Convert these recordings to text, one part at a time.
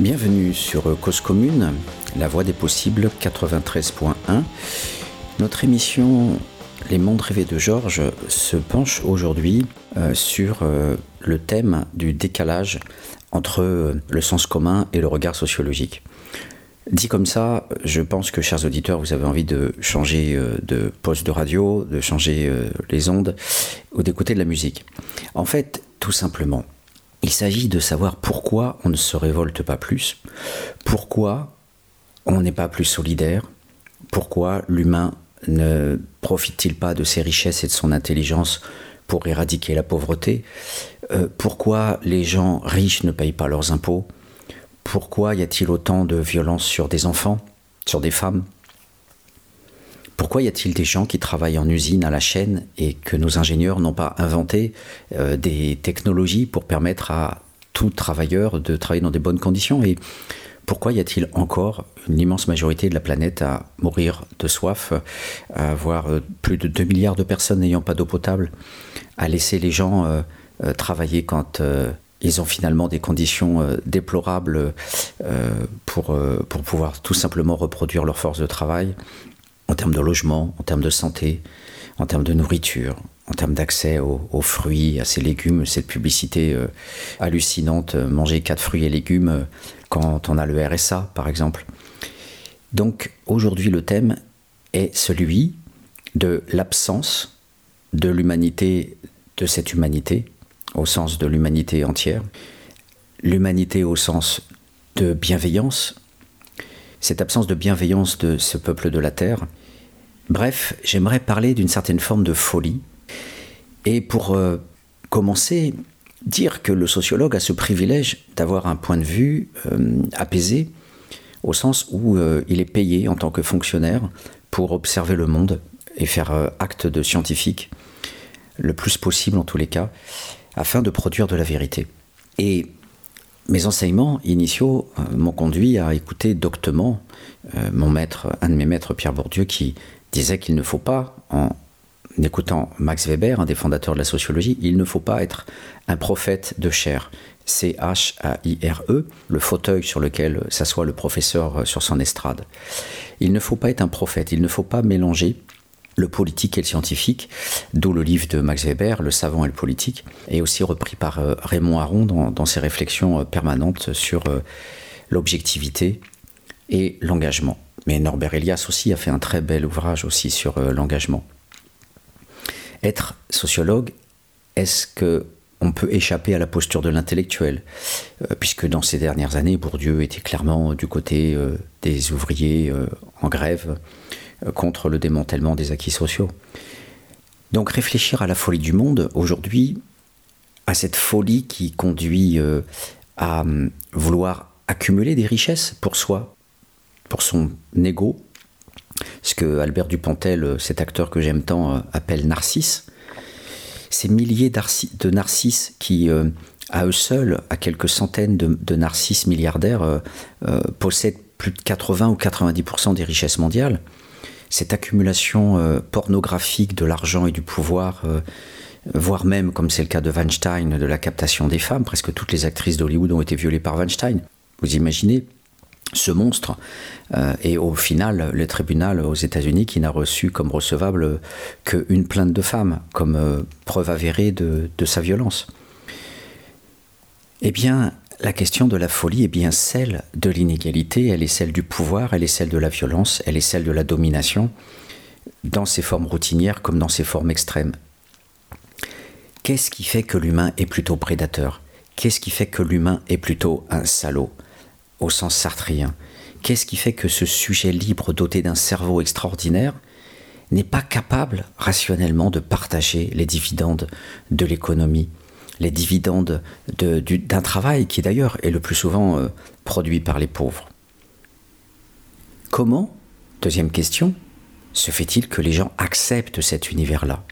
Bienvenue sur Cause Commune, la voix des possibles 93.1. Notre émission Les mondes rêvés de Georges se penche aujourd'hui euh, sur euh, le thème du décalage entre euh, le sens commun et le regard sociologique. Dit comme ça, je pense que, chers auditeurs, vous avez envie de changer de poste de radio, de changer les ondes ou d'écouter de la musique. En fait, tout simplement, il s'agit de savoir pourquoi on ne se révolte pas plus, pourquoi on n'est pas plus solidaire, pourquoi l'humain ne profite-t-il pas de ses richesses et de son intelligence pour éradiquer la pauvreté euh, Pourquoi les gens riches ne payent pas leurs impôts Pourquoi y a-t-il autant de violence sur des enfants, sur des femmes pourquoi y a-t-il des gens qui travaillent en usine à la chaîne et que nos ingénieurs n'ont pas inventé euh, des technologies pour permettre à tout travailleur de travailler dans des bonnes conditions? Et pourquoi y a-t-il encore une immense majorité de la planète à mourir de soif, à avoir euh, plus de 2 milliards de personnes n'ayant pas d'eau potable, à laisser les gens euh, travailler quand ils ont finalement des conditions déplorables pour, pour pouvoir tout simplement reproduire leur force de travail? En termes de logement, en termes de santé, en termes de nourriture, en termes d'accès aux, fruits, à ces légumes, cette publicité euh, hallucinante, euh, manger quatre fruits et légumes euh, quand on a le RSA, par exemple. Donc aujourd'hui, le thème est celui de l'absence de l'humanité, de cette humanité, au sens de l'humanité entière, l'humanité au sens de bienveillance, cette absence de bienveillance de ce peuple de la Terre, Bref, j'aimerais parler d'une certaine forme de folie. Et pour euh, commencer, dire que le sociologue a ce privilège d'avoir un point de vue euh, apaisé, au sens où euh, il est payé en tant que fonctionnaire pour observer le monde et faire acte de scientifique, le plus possible en tous les cas, afin de produire de la vérité. Et mes enseignements initiaux m'ont conduit à écouter doctement mon maître, un de mes maîtres, Pierre Bourdieu, qui disait qu'il ne faut pas, en écoutant Max Weber, un des fondateurs de la sociologie, il ne faut pas être un prophète de chair. C-H-A-I-R-E, le fauteuil sur lequel s'assoit le professeur sur son estrade. Il ne faut pas être un prophète, il ne faut pas mélanger le politique et le scientifique, d'où le livre de Max Weber, Le savant et le politique, et aussi repris par euh, Raymond Aron dans, ses réflexions euh, permanentes sur euh, l'objectivité et l'engagement. Mais Norbert Elias aussi a fait un très bel ouvrage aussi sur euh, l'engagement. Être sociologue, est-ce que on peut échapper à la posture de l'intellectuel, euh, puisque dans ces dernières années, Bourdieu était clairement du côté euh, des ouvriers en grève contre le démantèlement des acquis sociaux. Donc réfléchir à la folie du monde aujourd'hui, à cette folie qui conduit à hum, vouloir accumuler des richesses pour soi, pour son ego, ce que Albert Dupontel, euh, cet acteur que j'aime tant, euh, appelle narcisse. Ces milliers de narcisses qui, euh, à eux seuls, à quelques centaines de, narcisses milliardaires, possèdent plus de 80 ou 90% des richesses mondiales. Cette accumulation pornographique de l'argent et du pouvoir, voire même, comme c'est le cas de Weinstein, de la captation des femmes, presque toutes les actrices d'Hollywood ont été violées par Weinstein. Vous imaginez ce monstre. Euh, et au final, le tribunal aux États-Unis qui n'a reçu comme recevable qu'une plainte de femme, comme euh, preuve avérée de, de, sa violence. Eh bien, la question de la folie est bien celle de l'inégalité, elle est celle du pouvoir, elle est celle de la violence, elle est celle de la domination, dans ses formes routinières comme dans ses formes extrêmes. Qu'est-ce qui fait que l'humain est plutôt prédateur? Qu'est-ce qui fait que l'humain est plutôt un salaud? Au sens sartrien. Qu'est-ce qui fait que ce sujet libre doté d'un cerveau extraordinaire n'est pas capable rationnellement de partager les dividendes de l'économie, les dividendes d'un travail qui d'ailleurs est le plus souvent euh, produit par les pauvres? Comment, deuxième question, se fait-il que les gens acceptent cet univers-là?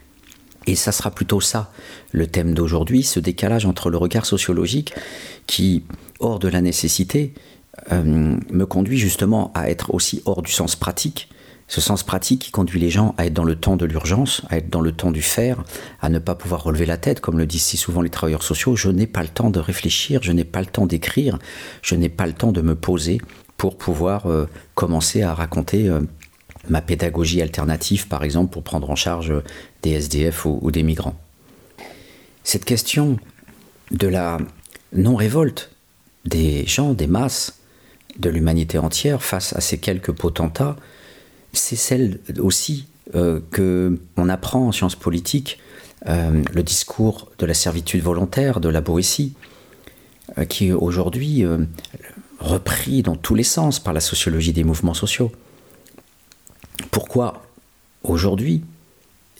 Et ça sera plutôt ça, le thème d'aujourd'hui, ce décalage entre le regard sociologique qui, hors de la nécessité, me conduit justement à être aussi hors du sens pratique Ce sens pratique qui conduit les gens à être dans le temps de l'urgence, à être dans le temps du faire, à ne pas pouvoir relever la tête, comme le disent si souvent les travailleurs sociaux. Je n'ai pas le temps de réfléchir, je n'ai pas le temps d'écrire, je n'ai pas le temps de me poser pour pouvoir euh, commencer à raconter euh, ma pédagogie alternative, par exemple, pour prendre en charge des SDF ou des migrants. Cette question de la non-révolte des gens, des masses, de l'humanité entière face à ces quelques potentats, c'est celle aussi euh, que on apprend en sciences politiques, euh, le discours de la servitude volontaire, de la Boétie, euh, qui est aujourd'hui repris dans tous les sens par la sociologie des mouvements sociaux. Pourquoi aujourd'hui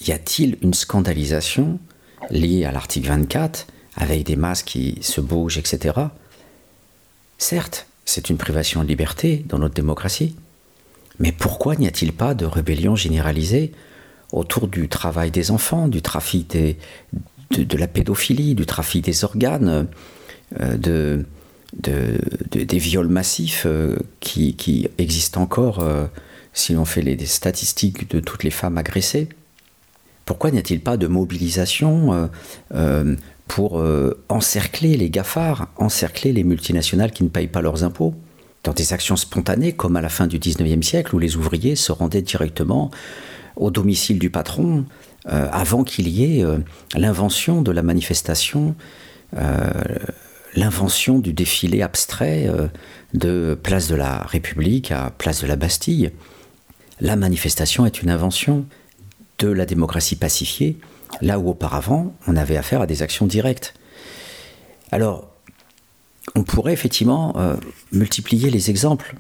y a-t-il une scandalisation liée à l'article 24 avec des masses qui se bougent, etc. Certes, c'est une privation de liberté dans notre démocratie, mais pourquoi n'y a-t-il pas de rébellion généralisée autour du travail des enfants, du trafic de, la pédophilie, du trafic des organes, euh, de, des viols massifs euh, qui, existent encore euh, si l'on fait les, statistiques de toutes les femmes agressées? Pourquoi n'y a-t-il pas de mobilisation pour encercler les GAFAR, encercler les multinationales qui ne payent pas leurs impôts dans des actions spontanées, comme à la fin du 19e siècle, où les ouvriers se rendaient directement au domicile du patron, euh, avant qu'il y ait euh, l'invention de la manifestation, euh, l'invention du défilé abstrait de place de la République à place de la Bastille. La manifestation est une invention de la démocratie pacifiée, là où auparavant on avait affaire à des actions directes. Alors, on pourrait effectivement euh, multiplier les exemples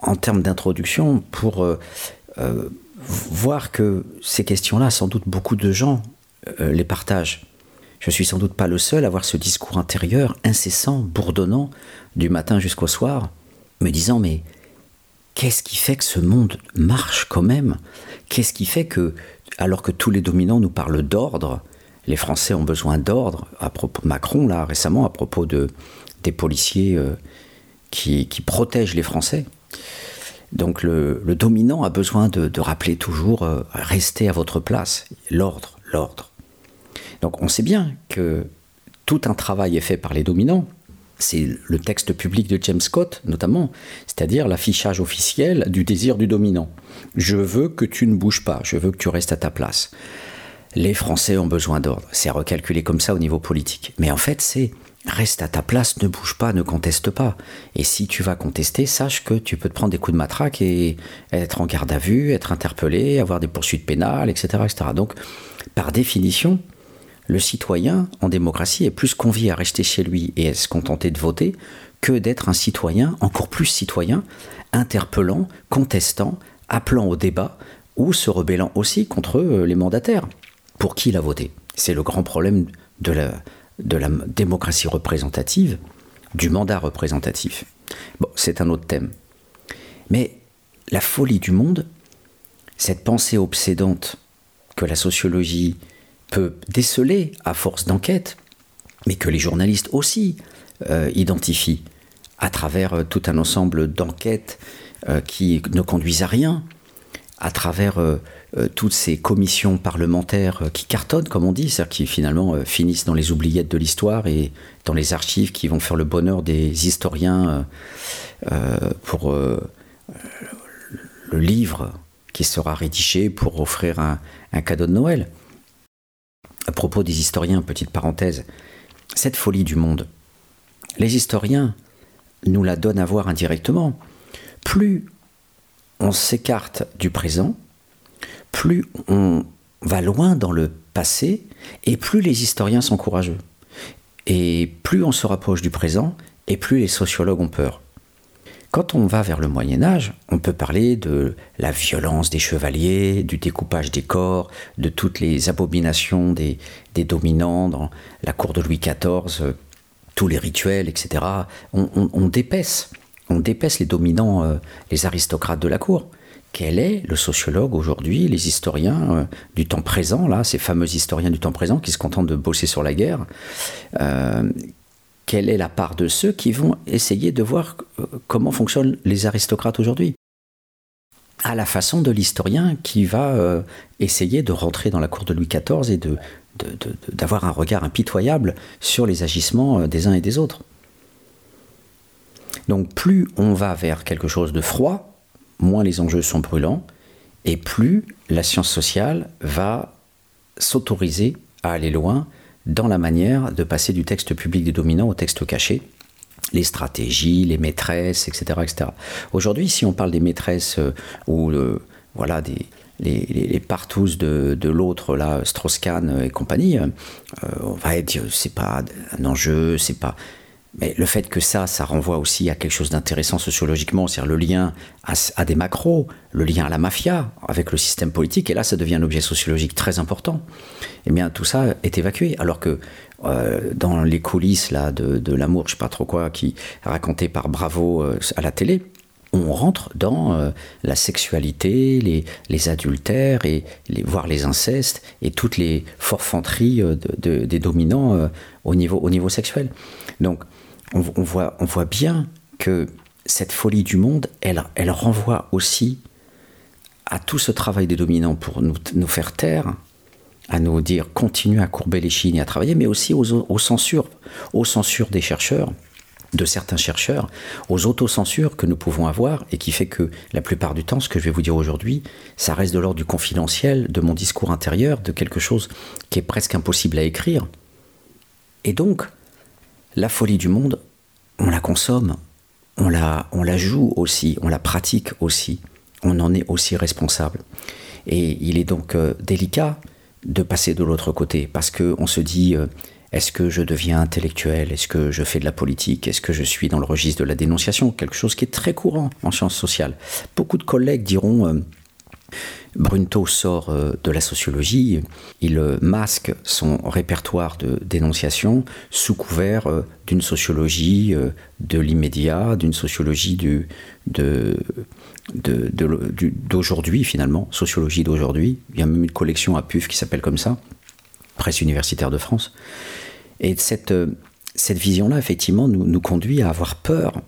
en termes d'introduction pour euh, euh, voir que ces questions-là, sans doute beaucoup de gens les partagent. Je suis sans doute pas le seul à avoir ce discours intérieur incessant, bourdonnant, du matin jusqu'au soir, me disant mais qu'est-ce qui fait que ce monde marche quand même? Qu'est-ce qui fait que, alors que tous les dominants nous parlent d'ordre, les Français ont besoin d'ordre, Macron, là, récemment, à propos de, des policiers euh, qui, protègent les Français. Donc le, dominant a besoin de, rappeler toujours euh, restez à votre place, l'ordre, l'ordre. Donc on sait bien que tout un travail est fait par les dominants. C'est le texte public de James Scott, notamment, c'est-à-dire l'affichage officiel du désir du dominant. Je veux que tu ne bouges pas, je veux que tu restes à ta place. Les Français ont besoin d'ordre. C'est recalculé comme ça au niveau politique. Mais en fait, c'est Reste à ta place, ne bouge pas, ne conteste pas. Et si tu vas contester, sache que tu peux te prendre des coups de matraque et être en garde à vue, être interpellé, avoir des poursuites pénales, etc. etc. Donc, par définition, le citoyen en démocratie est plus convié à rester chez lui et à se contenter de voter que d'être un citoyen, encore plus citoyen, interpellant, contestant, appelant au débat ou se rebellant aussi contre euh, les mandataires. Pour qui il a voté? C'est le grand problème de la, démocratie représentative, du mandat représentatif. Bon, c'est un autre thème. Mais la folie du monde, cette pensée obsédante que la sociologie peut déceler à force d'enquête, mais que les journalistes aussi euh, identifient à travers euh, tout un ensemble d'enquêtes euh, qui ne conduisent à rien, à travers toutes ces commissions parlementaires qui cartonnent, comme on dit, c'est-à-dire qui finalement finissent dans les oubliettes de l'histoire et dans les archives qui vont faire le bonheur des historiens pour le livre qui sera rédigé pour offrir un, cadeau de Noël. À propos des historiens, petite parenthèse, cette folie du monde, les historiens nous la donnent à voir indirectement. Plus on s'écarte du présent, plus on va loin dans le passé et plus les historiens sont courageux. Et plus on se rapproche du présent et plus les sociologues ont peur. Quand on va vers le Moyen Âge, on peut parler de la violence des chevaliers, du découpage des corps, de toutes les abominations des, dominants dans la cour de Louis XIV, tous les rituels, etc. On, on on dépaisse les dominants, euh, les aristocrates de la cour quel est le sociologue aujourd'hui, les historiens euh, du temps présent, là, ces fameux historiens du temps présent qui se contentent de bosser sur la guerre, euh, quelle est la part de ceux qui vont essayer de voir euh, comment fonctionnent les aristocrates aujourd'hui à la façon de l'historien qui va euh, essayer de rentrer dans la cour de Louis XIV et d'avoir un regard impitoyable sur les agissements euh, des uns et des autres. Donc plus on va vers quelque chose de froid, moins les enjeux sont brûlants, et plus la science sociale va s'autoriser à aller loin dans la manière de passer du texte public des dominants au texte caché, les stratégies, les maîtresses, etc. etc. Aujourd'hui, si on parle des maîtresses euh, ou euh, voilà, des, les, les, partous de, de l'autre, là, Strauss-Kahn et compagnie, euh, on va dire c'est pas un enjeu, c'est pas. Mais le fait que ça, ça renvoie aussi à quelque chose d'intéressant sociologiquement, c'est-à-dire le lien à, des macros, le lien à la mafia, avec le système politique, et là, ça devient un objet sociologique très important. Eh bien, tout ça est évacué, alors que euh, dans les coulisses là de, l'amour, je sais pas trop quoi, qui raconté par Bravo euh, à la télé, on rentre dans euh, la sexualité, les, adultères, et voire les incestes, et toutes les forfanteries des dominants au, niveau, au niveau sexuel. Donc, on, voit, on voit bien que cette folie du monde, elle, elle renvoie aussi à tout ce travail des dominants pour nous, nous faire taire, à nous dire continue à courber les chines et à travailler, mais aussi aux, censures, aux censures des chercheurs, de certains chercheurs, aux autocensures que nous pouvons avoir et qui fait que la plupart du temps, ce que je vais vous dire aujourd'hui, ça reste de l'ordre du confidentiel, de mon discours intérieur, de quelque chose qui est presque impossible à écrire. Et donc, la folie du monde, on la consomme, on la, on la joue aussi, on la pratique aussi, on en est aussi responsable. Et il est donc euh, délicat de passer de l'autre côté, parce qu'on se dit, euh, est-ce que je deviens intellectuel Est-ce que je fais de la politique Est-ce que je suis dans le registre de la dénonciation Quelque chose qui est très courant en sciences sociales. Beaucoup de collègues diront... Euh, Brunto sort euh, de la sociologie, il masque son répertoire de dénonciation sous couvert d'une sociologie de l'immédiat, d'une sociologie d'aujourd'hui finalement, sociologie d'aujourd'hui. Il y a même une collection à PUF qui s'appelle comme ça, Presse universitaire de France. Et cette, vision-là, effectivement, nous, conduit à avoir peur,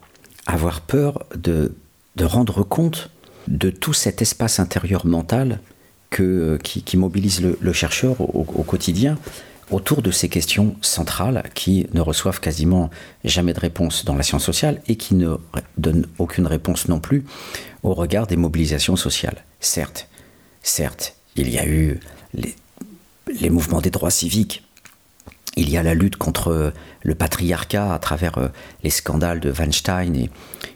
avoir peur de rendre compte de tout cet espace intérieur mental que, qui, mobilise le, chercheur au, quotidien autour de ces questions centrales qui ne reçoivent quasiment jamais de réponse dans la science sociale et qui ne donnent aucune réponse non plus au regard des mobilisations sociales. Certes, certes, il y a eu les, mouvements des droits civiques, il y a la lutte contre le patriarcat à travers euh, les scandales de Weinstein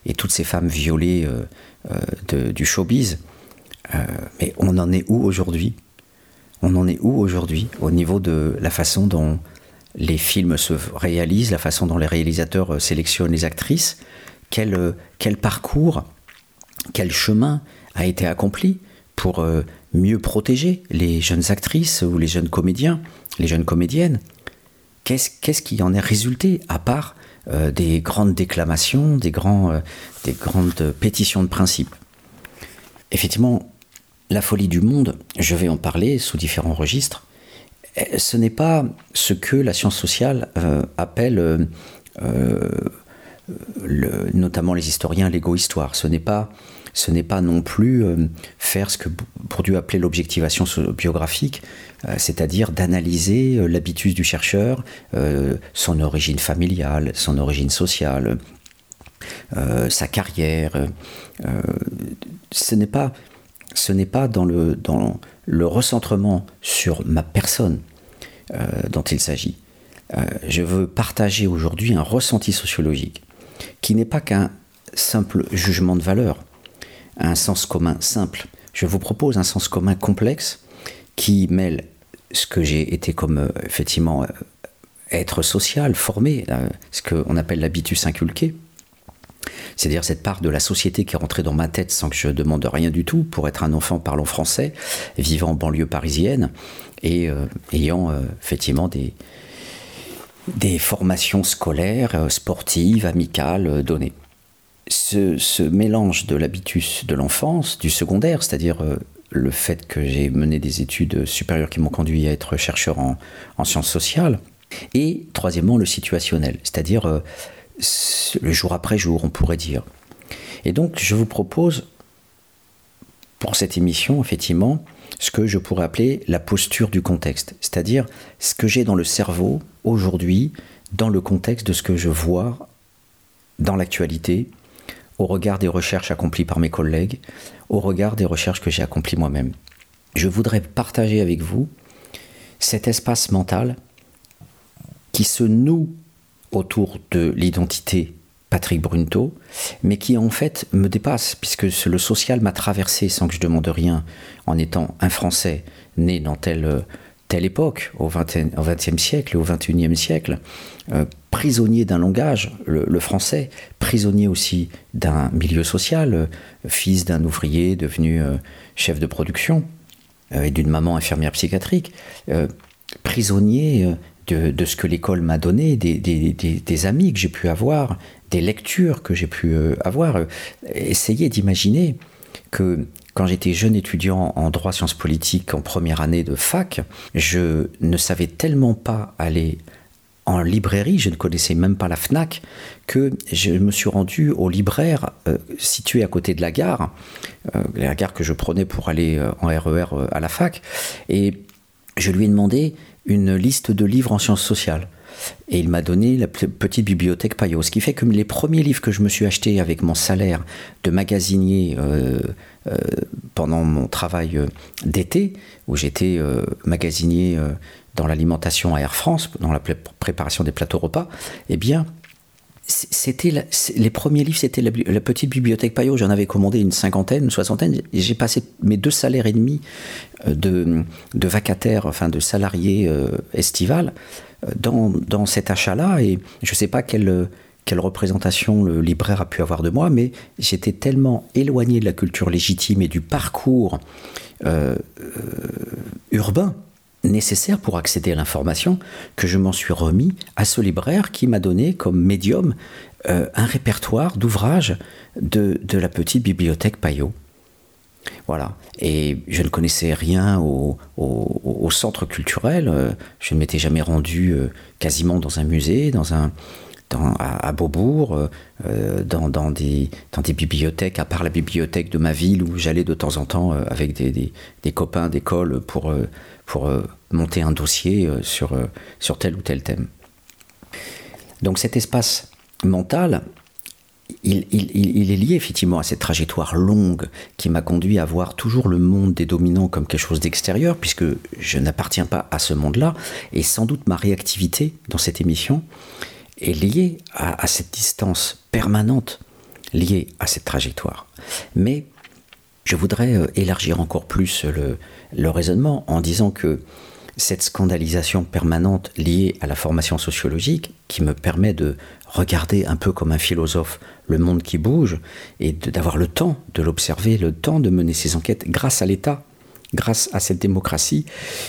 et, toutes ces femmes violées euh, euh, du showbiz. mais on en est où aujourd'hui? On en est où aujourd'hui au niveau de la façon dont les films se réalisent, la façon dont les réalisateurs sélectionnent les actrices? Quel, quel parcours quel chemin a été accompli pour euh, mieux protéger les jeunes actrices ou les jeunes comédiens, les jeunes comédiennes? Qu'est-ce qui en est résulté à part euh, des grandes déclamations, euh, des grandes pétitions de principe Effectivement, la folie du monde, je vais en parler sous différents registres, ce n'est pas ce que la science sociale appelle, notamment les historiens, l'égo-histoire. Ce n'est pas ce n'est pas non plus euh, faire ce que Bourdieu appelait l'objectivation biographique, euh, c'est-à-dire d'analyser euh, l'habitus du chercheur, son origine familiale, son origine sociale, sa carrière. ce n'est pas, ce n'est pas dans, le, dans le recentrement sur ma personne dont il s'agit. je veux partager aujourd'hui un ressenti sociologique qui n'est pas qu'un simple jugement de valeur, un sens commun simple. Je vous propose un sens commun complexe qui mêle ce que j'ai été comme euh, effectivement euh, être social, formé, euh, ce qu'on appelle l'habitus inculqué, c'est-à-dire cette part de la société qui est rentrée dans ma tête sans que je demande rien du tout pour être un enfant parlant français, vivant en banlieue parisienne et ayant effectivement des, des formations scolaires, sportives, amicales données ce, mélange de l'habitus de l'enfance, du secondaire, c'est-à-dire euh, le fait que j'ai mené des études supérieures qui m'ont conduit à être chercheur en, sciences sociales, et troisièmement le situationnel, c'est-à-dire euh, le jour après jour, on pourrait dire. Et donc je vous propose pour cette émission, effectivement, ce que je pourrais appeler la posture du contexte, c'est-à-dire ce que j'ai dans le cerveau aujourd'hui, dans le contexte de ce que je vois dans l'actualité, au regard des recherches accomplies par mes collègues, au regard des recherches que j'ai accomplies moi-même. Je voudrais partager avec vous cet espace mental qui se noue autour de l'identité Patrick Brunto, mais qui en fait me dépasse, puisque le social m'a traversé sans que je demande rien, en étant un Français né dans telle, telle époque, au XXe siècle et au XXIe siècle, euh, prisonnier d'un langage, le, français, prisonnier aussi d'un milieu social, euh, fils d'un ouvrier devenu euh, chef de production et d'une maman infirmière psychiatrique, prisonnier de, ce que l'école m'a donné, des, amis que j'ai pu avoir, des lectures que j'ai pu avoir. Essayez d'imaginer que quand j'étais jeune étudiant en droit sciences politiques en première année de fac, je ne savais tellement pas aller en librairie, je ne connaissais même pas la FNAC, que je me suis rendu au libraire euh, situé à côté de la gare, euh, la gare que je prenais pour aller en RER e à la fac, et je lui ai demandé une liste de livres en sciences sociales. Et il m'a donné la petite bibliothèque Payot. Ce qui fait que les premiers livres que je me suis achetés avec mon salaire de magasinier euh, euh, pendant mon travail euh, d'été, où j'étais magasinier dans l'alimentation à Air France, dans la préparation des plateaux repas, eh bien, c'était les premiers livres, c'était la, petite bibliothèque Payot. J'en avais commandé une cinquantaine, une soixantaine. J'ai passé mes deux salaires et demi de, de vacataires, enfin de salariés euh, estivales, euh, dans, cet achat-là. Et je ne sais pas quelle, représentation le libraire a pu avoir de moi, mais j'étais tellement éloigné de la culture légitime et du parcours urbain nécessaire pour accéder à l'information que je m'en suis remis à ce libraire qui m'a donné comme médium euh, un répertoire d'ouvrages de, la petite bibliothèque Payot. Voilà. Et je ne connaissais rien au, centre culturel. Euh, je ne m'étais jamais rendu euh, quasiment dans un musée, dans un, à, Beaubourg, dans, dans, des, dans des bibliothèques, à part la bibliothèque de ma ville où j'allais de temps en temps avec des, des copains d'école pour pour euh, monter un dossier euh, sur, euh, sur tel ou tel thème. Donc cet espace mental, il, est lié effectivement à cette trajectoire longue qui m'a conduit à voir toujours le monde des dominants comme quelque chose d'extérieur, puisque je n'appartiens pas à ce monde-là, et sans doute ma réactivité dans cette émission est liée à, à cette distance permanente liée à cette trajectoire. Mais je voudrais euh, élargir encore plus le, raisonnement en disant que cette scandalisation permanente liée à la formation sociologique, qui me permet de regarder un peu comme un philosophe le monde qui bouge, et d'avoir le temps de l'observer, le temps de mener ces enquêtes grâce à l'État, grâce à cette démocratie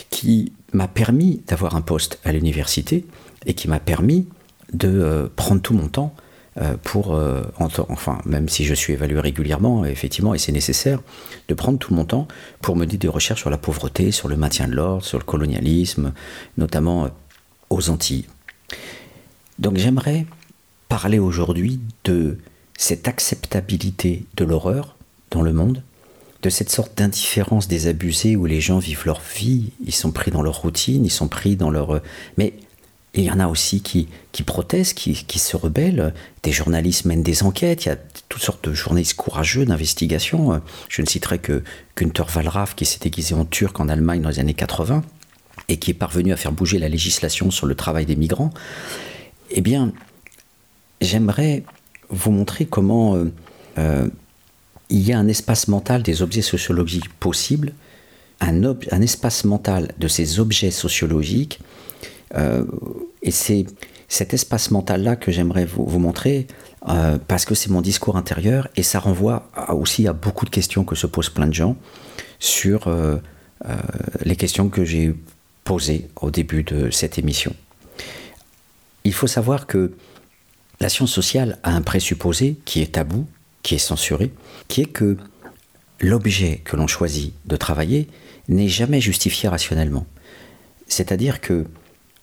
qui m'a permis d'avoir un poste à l'université et qui m'a permis de euh, prendre tout mon temps euh, pour, euh, enfin, même si je suis évalué régulièrement, effectivement, et c'est nécessaire, de prendre tout mon temps pour mener des recherches sur la pauvreté, sur le maintien de l'ordre, sur le colonialisme, notamment aux Antilles. Donc j'aimerais parler aujourd'hui de cette acceptabilité de l'horreur dans le monde, de cette sorte d'indifférence des abusés où les gens vivent leur vie, ils sont pris dans leur routine, ils sont pris dans leur... Mais il y en a aussi qui, qui protestent, qui, qui, se rebellent. Des journalistes mènent des enquêtes. Il y a toutes sortes de journalistes courageux d'investigation. Je ne citerai que Günther Wallraff, qui s'est déguisé en turc en Allemagne dans les années 80 et qui est parvenu à faire bouger la législation sur le travail des migrants. Eh bien, j'aimerais vous montrer comment euh, euh, il y a un espace mental des objets sociologiques possibles, un, espace mental de ces objets sociologiques euh, et c'est cet espace mental-là que j'aimerais vous, montrer, parce que c'est mon discours intérieur, et ça renvoie aussi à beaucoup de questions que se posent plein de gens sur les questions que j'ai posées au début de cette émission. Il faut savoir que la science sociale a un présupposé qui est tabou, qui est censuré, qui est que l'objet que l'on choisit de travailler n'est jamais justifié rationnellement. C'est-à-dire que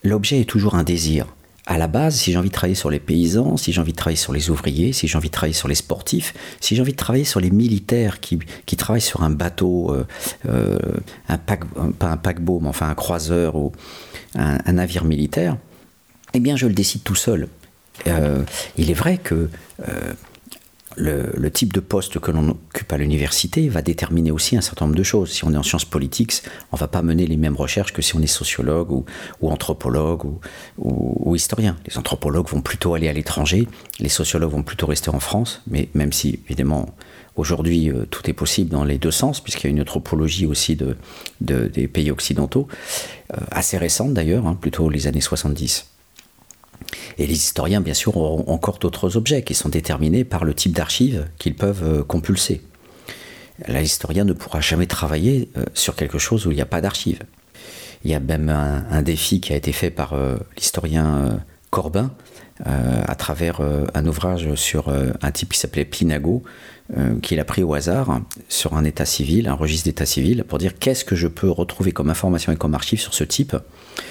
l'objet est toujours un désir, à la base, si j'ai envie de travailler sur les paysans, si j'ai envie de travailler sur les ouvriers, si j'ai envie de travailler sur les sportifs, si j'ai envie de travailler sur les militaires qui, qui travaillent sur un bateau, euh, euh, un pas un paquebot, mais enfin un croiseur ou un, navire militaire, eh bien je le décide tout seul. Euh, il est vrai que le, type de poste que l'on occupe à l'université va déterminer aussi un certain nombre de choses. Si on est en sciences politiques, on ne va pas mener les mêmes recherches que si on est sociologue ou, anthropologue ou, historien. Les anthropologues vont plutôt aller à l'étranger, les sociologues vont plutôt rester en France, mais même si évidemment aujourd'hui euh, tout est possible dans les deux sens, puisqu'il y a une anthropologie aussi de, des pays occidentaux, euh, assez récente d'ailleurs, hein, plutôt les années 70. Et les historiens, bien sûr, ont encore d'autres objets qui sont déterminés par le type d'archives qu'ils peuvent euh, compulser. L'historien ne pourra jamais travailler euh, sur quelque chose où il n'y a pas d'archives. Il y a même un, défi qui a été fait par euh, l'historien Corbin à travers un ouvrage sur un type qui s'appelait Pinago, qu'il a pris au hasard sur un état civil, un registre d'état civil, pour dire qu'est-ce que je peux retrouver comme information et comme archive sur ce type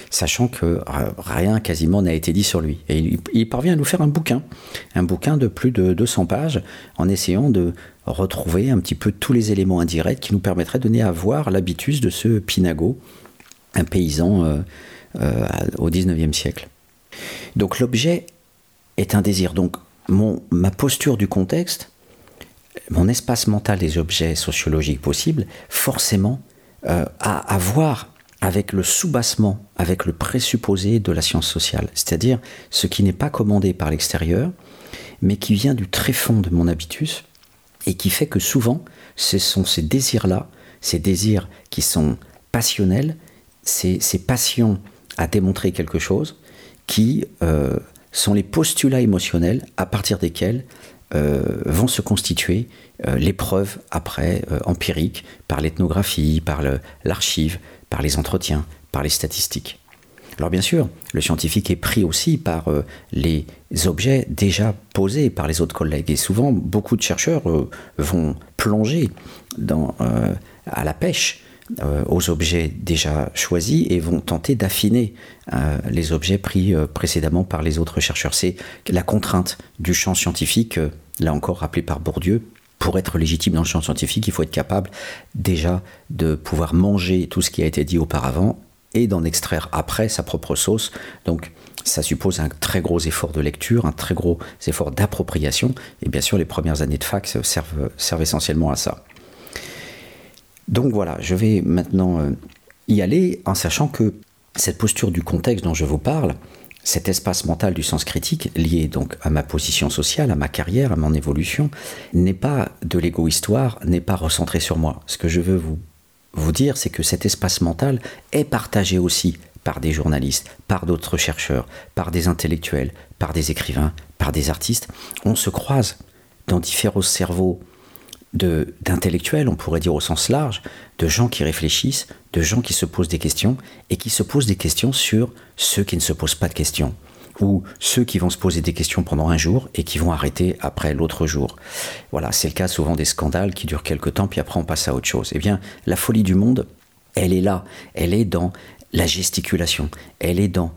sachant que euh, rien quasiment n'a été dit sur lui. Et il, parvient à nous faire un bouquin, un bouquin de plus de 200 pages, en essayant de retrouver un petit peu tous les éléments indirects qui nous permettraient de donner à voir l'habitus de ce Pinago, un paysan euh, euh, au 19e siècle. Donc l'objet est un désir. Donc mon, ma posture du contexte, mon espace mental des objets sociologiques possibles, forcément, à avoir avec le soubassement, avec le présupposé de la science sociale, c'est-à-dire ce qui n'est pas commandé par l'extérieur, mais qui vient du tréfonds de mon habitus, et qui fait que souvent, ce sont ces désirs-là, ces désirs qui sont passionnels, ces, passions à démontrer quelque chose, qui euh, sont les postulats émotionnels à partir desquels euh, vont se constituer euh, les preuves après empiriques par l'ethnographie, par l'archive, par les entretiens, par les statistiques. Alors bien sûr, le scientifique est pris aussi par euh, les objets déjà posés par les autres collègues. Et souvent, beaucoup de chercheurs euh, vont plonger euh, à la pêche aux objets déjà choisis et vont tenter d'affiner les objets pris précédemment par les autres chercheurs. C'est la contrainte du champ scientifique, là encore rappelé par Bourdieu, pour être légitime dans le champ scientifique, il faut être capable déjà de pouvoir manger tout ce qui a été dit auparavant et d'en extraire après sa propre sauce. Donc ça suppose un très gros effort de lecture, un très gros effort d'appropriation. Et bien sûr, les premières années de fac servent essentiellement à ça. Donc voilà, je vais maintenant euh, y aller en sachant que cette posture du contexte dont je vous parle, cet espace mental du sens critique, lié donc à ma position sociale, à ma carrière, à mon évolution, n'est pas de l'égo-histoire, n'est pas recentré sur moi. Ce que je veux vous, vous dire, c'est que cet espace mental est partagé aussi par des journalistes, par d'autres chercheurs, par des intellectuels, par des écrivains, par des artistes. On se croise dans différents cerveaux d'intellectuels, on pourrait dire au sens large, de gens qui réfléchissent, de gens qui se posent des questions et qui se posent des questions sur ceux qui ne se posent pas de questions ou ceux qui vont se poser des questions pendant un jour et qui vont arrêter après l'autre jour. Voilà, c'est le cas souvent des scandales qui durent quelques temps puis après on passe à autre chose. Eh bien, la folie du monde, elle est là, elle est dans la gesticulation, elle est dans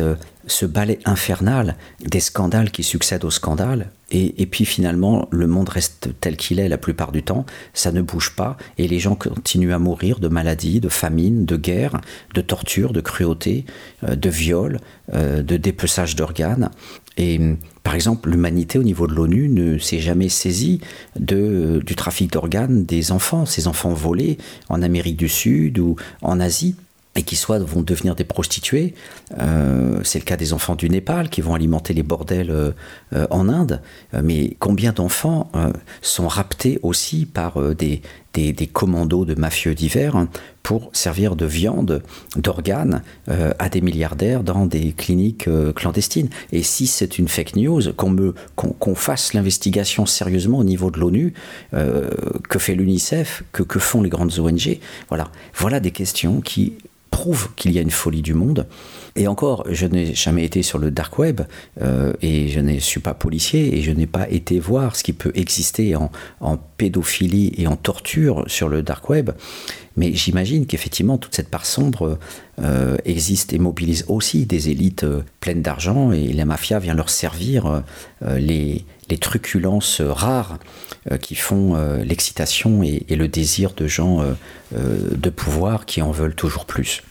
euh, ce ballet infernal des scandales qui succèdent aux scandales, et, puis finalement le monde reste tel qu'il est la plupart du temps, ça ne bouge pas, et les gens continuent à mourir de maladies, de famine, de guerre, de torture, de cruauté, euh, de viol, euh, de dépeçage d'organes. Et par exemple, l'humanité au niveau de l'ONU ne s'est jamais saisie du trafic d'organes des enfants, ces enfants volés en Amérique du Sud ou en Asie et qui soit vont devenir des prostituées. Euh, c'est le cas des enfants du Népal qui vont alimenter les bordels euh, euh, en Inde. mais combien d'enfants sont raptés aussi par des, commandos de mafieux divers hein, pour servir de viande, d'organes à des milliardaires dans des cliniques clandestines? Et si c'est une fake news, qu'on qu'on fasse l'investigation sérieusement au niveau de l'ONU, que fait l'UNICEF, que, que font les grandes ONG, voilà, voilà des questions qui prouve qu'il y a une folie du monde. Et encore, je n'ai jamais été sur le dark web euh, et je ne suis pas policier et je n'ai pas été voir ce qui peut exister en, pédophilie et en torture sur le dark web. Mais j'imagine qu'effectivement, toute cette part sombre euh, existe et mobilise aussi des élites euh, pleines d'argent et la mafia vient leur servir les, truculences rares qui font l'excitation et, le désir de gens de pouvoir qui en veulent toujours plus.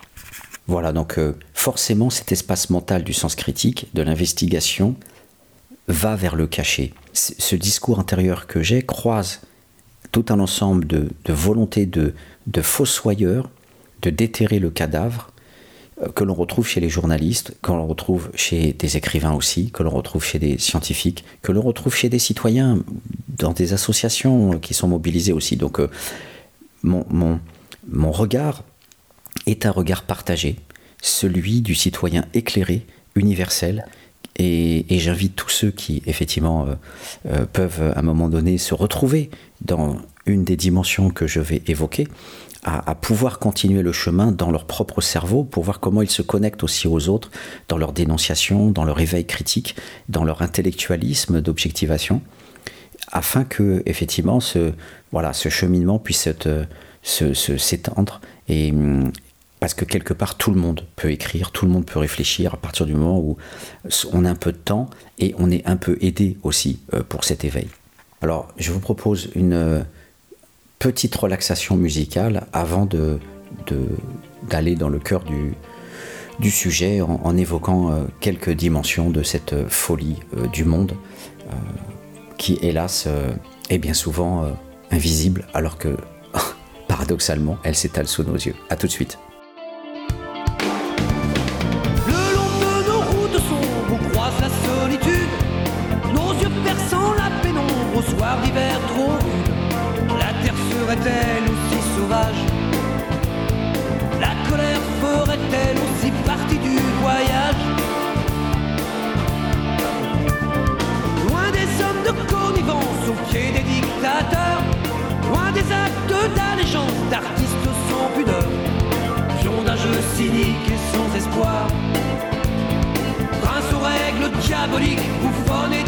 Voilà, donc euh, forcément cet espace mental du sens critique, de l'investigation, va vers le cachet. Ce discours intérieur que j'ai croise tout un ensemble de, volontés de, de fossoyeurs de déterrer le cadavre euh, que l'on retrouve chez les journalistes, que l'on retrouve chez des écrivains aussi, que l'on retrouve chez des scientifiques, que l'on retrouve chez des citoyens, dans des associations qui sont mobilisées aussi. Donc euh, mon, mon, mon regard est un regard partagé, celui du citoyen éclairé, universel. Et, j'invite tous ceux qui, effectivement, euh, euh, peuvent à un moment donné se retrouver dans une des dimensions que je vais évoquer, à, pouvoir continuer le chemin dans leur propre cerveau pour voir comment ils se connectent aussi aux autres, dans leur dénonciation, dans leur éveil critique, dans leur intellectualisme d'objectivation, afin que, effectivement, ce, voilà, ce cheminement puisse s'étendre et, parce que quelque part, tout le monde peut écrire, tout le monde peut réfléchir à partir du moment où on a un peu de temps et on est un peu aidé aussi euh, pour cet éveil. Alors, je vous propose une euh, petite relaxation musicale avant d'aller dans le cœur du, sujet en, évoquant euh, quelques dimensions de cette folie du monde qui, hélas, est bien souvent invisible alors que, paradoxalement, elle s'étale sous nos yeux. A tout de suite. Des actes d'allégeance d'artistes sans pudeur, pions d'un jeu cynique et sans espoir. Prince aux règles diaboliques, bouffonnes et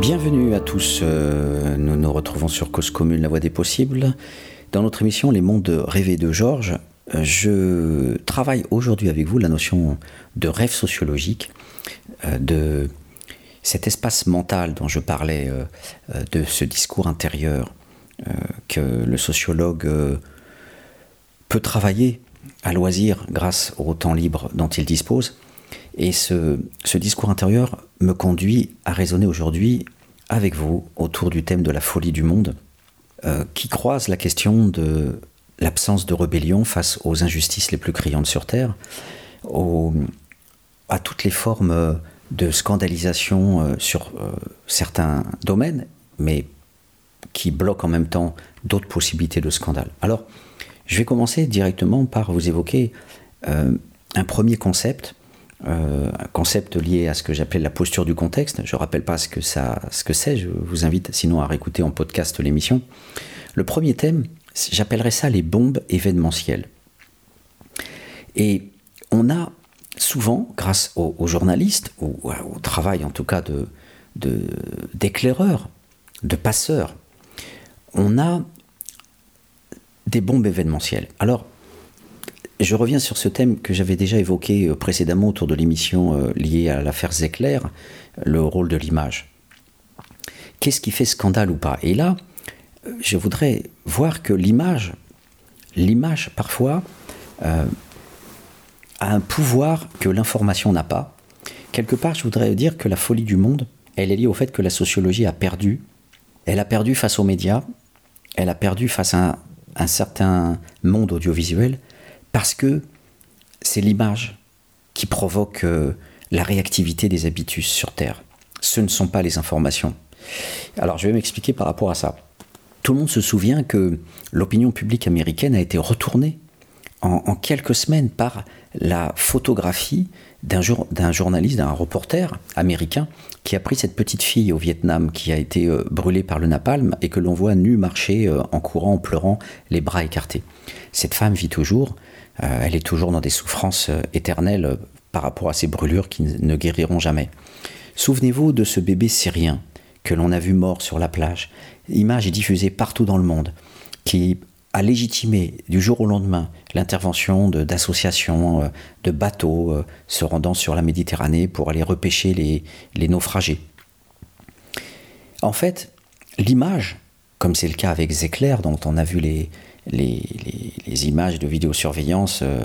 dérisoires. tous, euh, nous nous retrouvons sur Cause Commune, la voie des possibles. Dans notre émission Les mondes rêvés de Georges, euh, je travaille aujourd'hui avec vous la notion de rêve sociologique, euh, de cet espace mental dont je parlais, de ce discours intérieur que le sociologue peut travailler à loisir grâce au temps libre dont il dispose. Et ce discours intérieur me conduit à raisonner aujourd'hui avec vous autour du thème de la folie du monde, euh, qui croise la question de l'absence de rébellion face aux injustices les plus criantes sur Terre, à toutes les formes de scandalisation euh, sur euh, certains domaines, mais qui bloquent en même temps d'autres possibilités de scandale. Alors, je vais commencer directement par vous évoquer un premier concept euh, un concept lié à ce que j'appelle la posture du contexte. Je ne rappelle pas ce que, ça, ce que c'est, je vous invite sinon à réécouter en podcast l'émission. Le premier thème, j'appellerais ça les bombes événementielles. Et on a souvent, grâce aux, journalistes, ou au travail en tout cas de, d'éclaireurs, de, passeurs, on a des bombes événementielles. Alors, je reviens sur ce thème que j'avais déjà évoqué euh, précédemment autour de l'émission euh, liée à l'affaire Zecler, le rôle de l'image. Qu'est-ce qui fait scandale ou pas? Et là, euh, je voudrais voir que l'image, l'image parfois, a un pouvoir que l'information n'a pas. Quelque part, je voudrais dire que la folie du monde, elle est liée au fait que la sociologie a perdu. Elle a perdu face aux médias, elle a perdu face à un certain monde audiovisuel, parce que c'est l'image qui provoque euh, la réactivité des habitus sur Terre. Ce ne sont pas les informations. Alors je vais m'expliquer par rapport à ça. Tout le monde se souvient que l'opinion publique américaine a été retournée en, quelques semaines par la photographie d'un journaliste, d'un reporter américain qui a pris cette petite fille au Vietnam qui a été euh, brûlée par le napalm et que l'on voit nue marcher euh, en courant, en pleurant, les bras écartés. Cette femme vit toujours, elle est toujours dans des souffrances euh, éternelles euh, par rapport à ces brûlures qui ne guériront jamais. Souvenez-vous de ce bébé syrien que l'on a vu mort sur la plage. L'image est diffusée partout dans le monde, qui a légitimé du jour au lendemain l'intervention d'associations, de, bateaux se rendant sur la Méditerranée pour aller repêcher les, les naufragés. En fait, l'image, comme c'est le cas avec Zecler, dont on a vu les, les, images de vidéosurveillance, euh,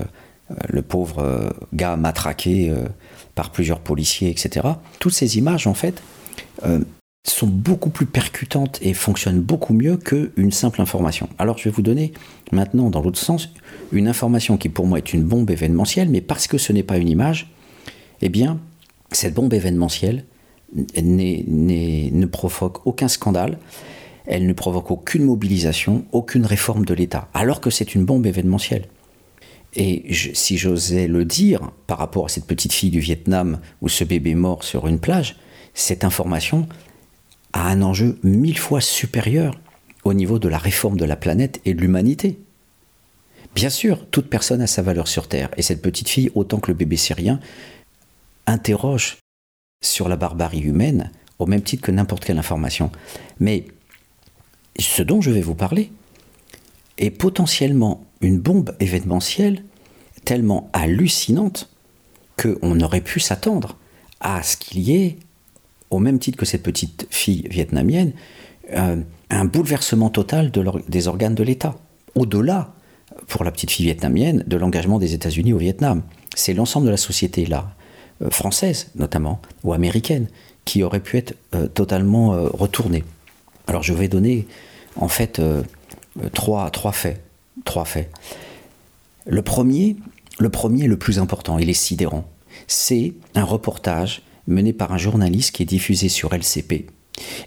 euh, le pauvre euh, gars matraqué par plusieurs policiers, etc. Toutes ces images, en fait, sont beaucoup plus percutantes et fonctionnent beaucoup mieux qu'une simple information. Alors je vais vous donner maintenant, dans l'autre sens, une information qui pour moi est une bombe événementielle, mais parce que ce n'est pas une image, eh bien, cette bombe événementielle ne provoque aucun scandale, elle ne provoque aucune mobilisation, aucune réforme de l'État, alors que c'est une bombe événementielle. Et si j'osais le dire, par rapport à cette petite fille du Vietnam ou ce bébé mort sur une plage, cette information a un enjeu mille fois supérieur au niveau de la réforme de la planète et de l'humanité. Bien sûr, toute personne a sa valeur sur Terre, et cette petite fille, autant que le bébé syrien, interroge sur la barbarie humaine au même titre que n'importe quelle information. Mais ce dont je vais vous parler est potentiellement une bombe événementielle tellement hallucinante qu'on aurait pu s'attendre à ce qu'il y ait, au même titre que cette petite fille vietnamienne, euh, un bouleversement total des organes de l'État. Au-delà, pour la petite fille vietnamienne, de l'engagement des États-Unis au Vietnam. C'est l'ensemble de la société là, euh, française notamment, ou américaine, qui aurait pu être euh, totalement retournée. Alors je vais donner en fait euh, euh, trois, faits. Trois faits. Le premier, le le plus important, il est sidérant. C'est un reportage mené par un journaliste qui est diffusé sur LCP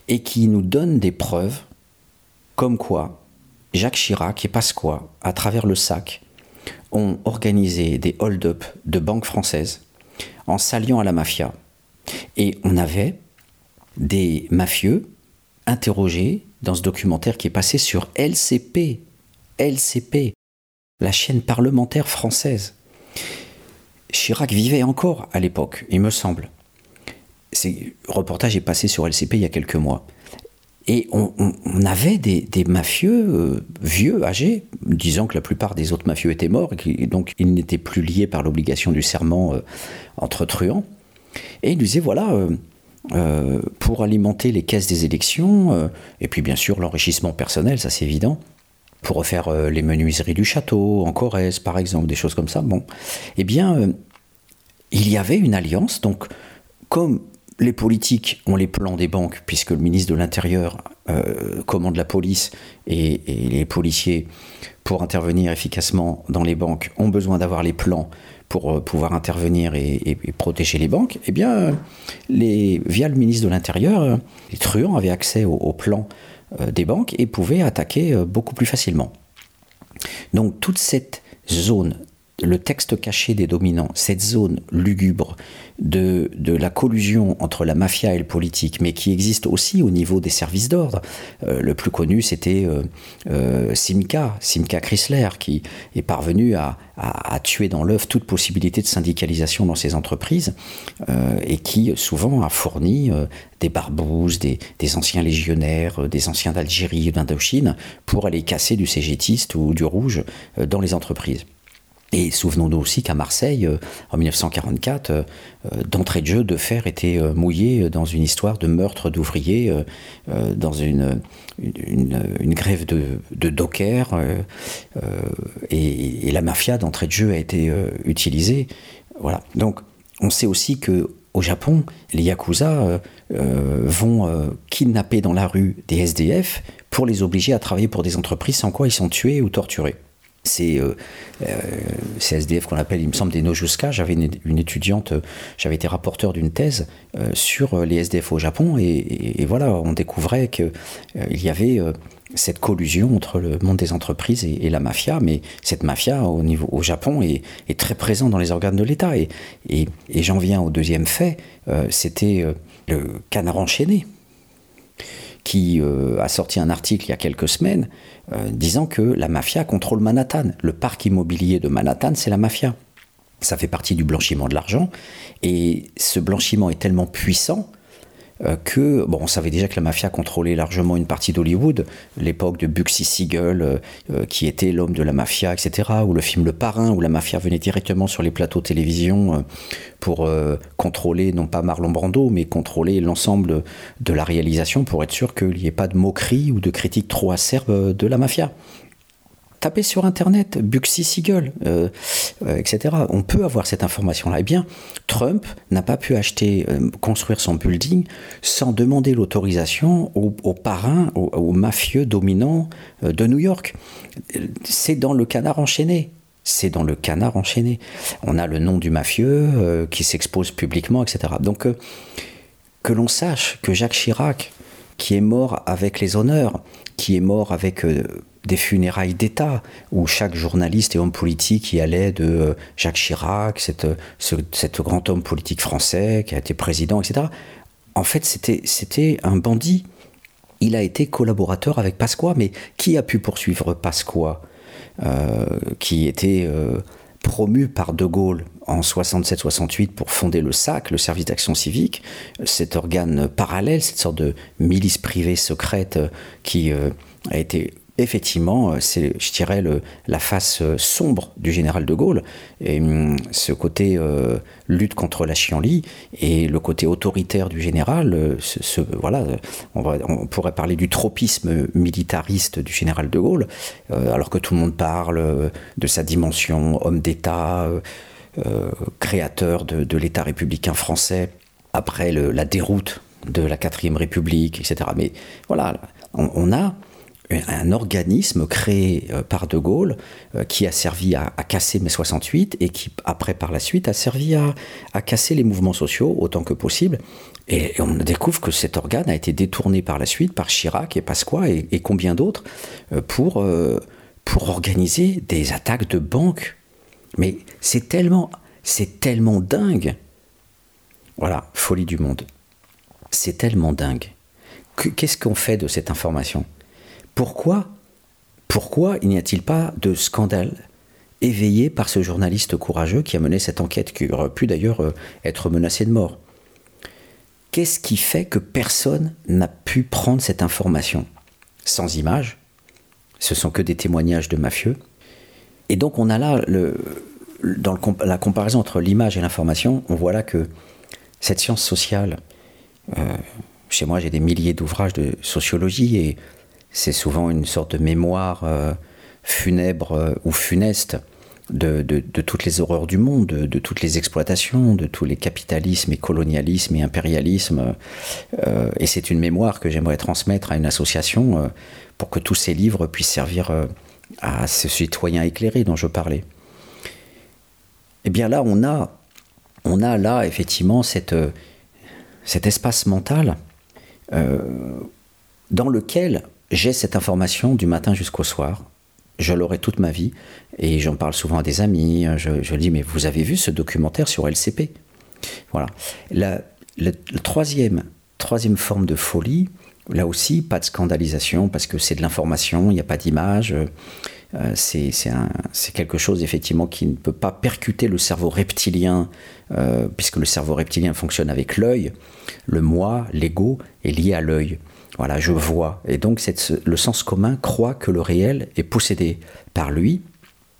et qui nous donne des preuves comme quoi Jacques Chirac et Pasqua, à travers le SAC, ont organisé des hold-up de banques françaises en s'alliant à la mafia. Et on avait des mafieux interrogés dans ce documentaire qui est passé sur LCP, LCP, la chaîne parlementaire française. Chirac vivait encore à l'époque, il me semble. Ce reportage est passé sur LCP il y a quelques mois. Et on, avait des, mafieux euh, vieux, âgés, disant que la plupart des autres mafieux étaient morts, et, donc ils n'étaient plus liés par l'obligation du serment euh, entre truands. Et ils disaient, voilà, euh, pour alimenter les caisses des élections, et puis bien sûr l'enrichissement personnel, ça c'est évident, pour refaire les menuiseries du château, en Corrèze par exemple, des choses comme ça, bon, eh bien, il y avait une alliance, donc comme les politiques ont les plans des banques, puisque le ministre de l'Intérieur euh, commande la police et, les policiers, pour intervenir efficacement dans les banques, ont besoin d'avoir les plans pour euh, pouvoir intervenir et, protéger les banques. Eh bien, les, via le ministre de l'Intérieur, les truands avaient accès aux plans euh, des banques et pouvaient attaquer beaucoup plus facilement. Donc toute cette zone le texte caché des dominants, cette zone lugubre de, la collusion entre la mafia et le politique, mais qui existe aussi au niveau des services d'ordre. Euh, le plus connu, c'était euh, euh, Simca, Simca Chrysler, qui est parvenu à, tuer dans l'œuf toute possibilité de syndicalisation dans ses entreprises et qui souvent a fourni des barbouzes, des, des, anciens légionnaires, des anciens d'Algérie ou d'Indochine pour aller casser du cégétiste ou du rouge dans les entreprises. Et souvenons-nous aussi qu'à Marseille, euh, en 1944, euh, euh, d'entrée de jeu, de fer était mouillé dans une histoire de meurtre d'ouvriers, dans une, grève de, de dockers, et, la mafia d'entrée de jeu a été utilisée. Voilà. Donc, on sait aussi que au Japon, les yakuza vont kidnapper dans la rue des SDF pour les obliger à travailler pour des entreprises sans quoi ils sont tués ou torturés c'est euh, euh SDF qu'on appelle, il me semble, des Nojuska. J'avais une, étudiante, j'avais été rapporteur d'une thèse euh, sur euh, les SDF au Japon, et, voilà, on découvrait qu'il y avait cette collusion entre le monde des entreprises et, la mafia, mais cette mafia au, niveau, au Japon est, très présente dans les organes de l'État. Et j'en viens au deuxième fait, c'était le canard enchaîné qui a sorti un article il y a quelques semaines euh, disant que la mafia contrôle Manhattan. Le parc immobilier de Manhattan, c'est la mafia. Ça fait partie du blanchiment de l'argent. Et ce blanchiment est tellement puissant euh, que, bon, on savait déjà que la mafia contrôlait largement une partie d'Hollywood, l'époque de Bugsy Siegel, euh, qui était l'homme de la mafia, etc., ou le film Le Parrain, où la mafia venait directement sur les plateaux de télévision pour contrôler, non pas Marlon Brando, mais contrôler l'ensemble de la réalisation pour être sûr qu'il n'y ait pas de moquerie ou de critique trop acerbe de la mafia tapez sur Internet, Buxy Siegel, euh, euh, etc. On peut avoir cette information-là. Eh bien, Trump n'a pas pu acheter, euh, construire son building sans demander l'autorisation aux, parrains, aux, mafieux dominants de New York. C'est dans le canard enchaîné. C'est dans le canard enchaîné. On a le nom du mafieux qui s'expose publiquement, etc. Donc, que l'on sache que Jacques Chirac, qui est mort avec les honneurs, qui est mort avec des funérailles d'État, où chaque journaliste et homme politique y allait de euh, Jacques Chirac, cette, cet grand homme politique français qui a été président, etc. En fait, c'était un bandit. Il a été collaborateur avec Pasqua, mais qui a pu poursuivre Pasqua, euh, qui était euh, promu par De Gaulle en 67-68 pour fonder le SAC, le service d'action civique, cet organe parallèle, cette sorte de milice privée secrète qui a été effectivement, euh, c'est, je dirais, le, la face euh, sombre du général de Gaulle, et hum, ce côté euh, lutte contre la chienlit et le côté autoritaire du général. Ce, voilà, on, on, pourrait parler du tropisme militariste du général de Gaulle, alors que tout le monde parle de sa dimension homme d'État, créateur de, l'État républicain français après la déroute de la quatrième République, etc. Mais voilà, on a un organisme créé euh, par De Gaulle euh, qui a servi à, casser mai 68 et qui, après, par la suite, a servi à, casser les mouvements sociaux autant que possible. Et, on découvre que cet organe a été détourné par la suite par Chirac et Pasqua et, combien d'autres euh, pour, pour organiser des attaques de banques. Mais c'est tellement, c'est tellement dingue. Voilà, folie du monde. C'est tellement dingue. Qu'est-ce qu'on fait de cette information? Pourquoi, pourquoi il n'y a-t-il pas de scandale éveillé par ce journaliste courageux qui a mené cette enquête, qui aurait pu d'ailleurs euh, être menacé de mort? Qu'est-ce qui fait que personne n'a pu prendre cette information? Sans image Ce sont que des témoignages de mafieux. Et donc on a là, le, dans la comparaison entre l'image et l'information, on voit là que cette science sociale, euh, chez moi j'ai des milliers d'ouvrages de sociologie et c'est souvent une sorte de mémoire euh, funèbre euh, ou funeste de, toutes les horreurs du monde, de, toutes les exploitations, de tous les capitalismes et colonialismes et impérialismes. et c'est une mémoire que j'aimerais transmettre à une association pour que tous ces livres puissent servir à ce citoyen éclairé dont je parlais. Eh bien là, on a, on a là effectivement cet espace mental euh, dans lequel j'ai cette information du matin jusqu'au soir. Je l'aurai toute ma vie et j'en parle souvent à des amis. Je, dis mais vous avez vu ce documentaire sur LCP Voilà. La, troisième, troisième forme de folie, là aussi pas de scandalisation parce que c'est de l'information, il n'y a pas d'image. Euh, c'est quelque chose effectivement qui ne peut pas percuter le cerveau reptilien, euh, puisque le cerveau reptilien fonctionne avec l'œil. Le moi, l'ego, est lié à l'œil. Voilà, je vois. Et donc le sens commun croit que le réel est possédé par lui,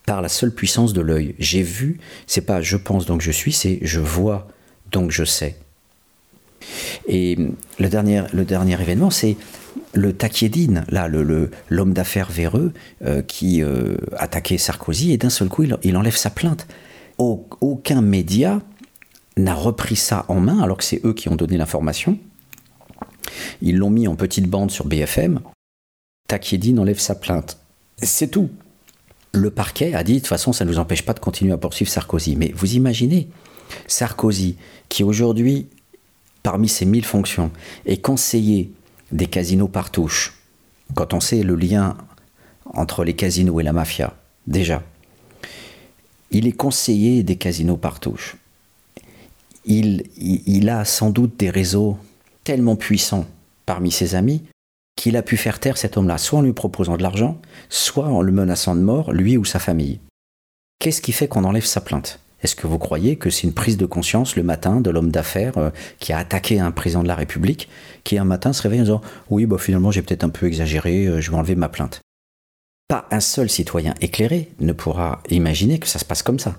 par la seule puissance de l'œil. J'ai vu, c'est pas je pense donc je suis, c'est je vois donc je sais. Et le dernier, le dernier événement, c'est le Takiedine, là, l'homme d'affaires véreux euh, qui euh, attaquait Sarkozy, et d'un seul coup, il, enlève sa plainte. aucun média n'a repris ça en main, alors que c'est eux qui ont donné l'information. Ils l'ont mis en petite bande sur BFM. Takiedine enlève sa plainte. C'est tout. Le parquet a dit, de toute façon, ça ne nous empêche pas de continuer à poursuivre Sarkozy. Mais vous imaginez, Sarkozy, qui aujourd'hui, parmi ses mille fonctions, est conseiller des casinos par touche, quand on sait le lien entre les casinos et la mafia, déjà, il est conseiller des casinos par touche. Il, il, a sans doute des réseaux tellement puissants parmi ses amis qu'il a pu faire taire cet homme-là, soit en lui proposant de l'argent, soit en le menaçant de mort, lui ou sa famille. Qu'est-ce qui fait qu'on enlève sa plainte? Est-ce que vous croyez que c'est une prise de conscience le matin de l'homme d'affaires euh, qui a attaqué un président de la République, qui un matin se réveille en disant Oui, bah, finalement j'ai peut-être un peu exagéré, euh, je vais enlever ma plainte Pas un seul citoyen éclairé ne pourra imaginer que ça se passe comme ça.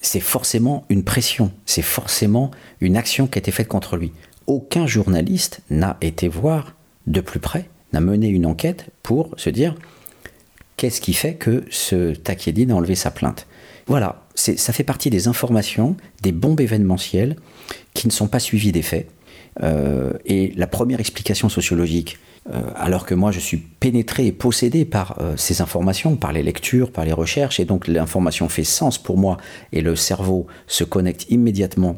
C'est forcément une pression, c'est forcément une action qui a été faite contre lui. Aucun journaliste n'a été voir de plus près, n'a mené une enquête pour se dire qu'est-ce qui fait que ce Takiedine a enlevé sa plainte? Voilà, ça fait partie des informations, des bombes événementielles qui ne sont pas suivies des faits. Euh, et la première explication sociologique, euh, alors que moi je suis pénétré et possédé par euh, ces informations, par les lectures, par les recherches, et donc l'information fait sens pour moi, et le cerveau se connecte immédiatement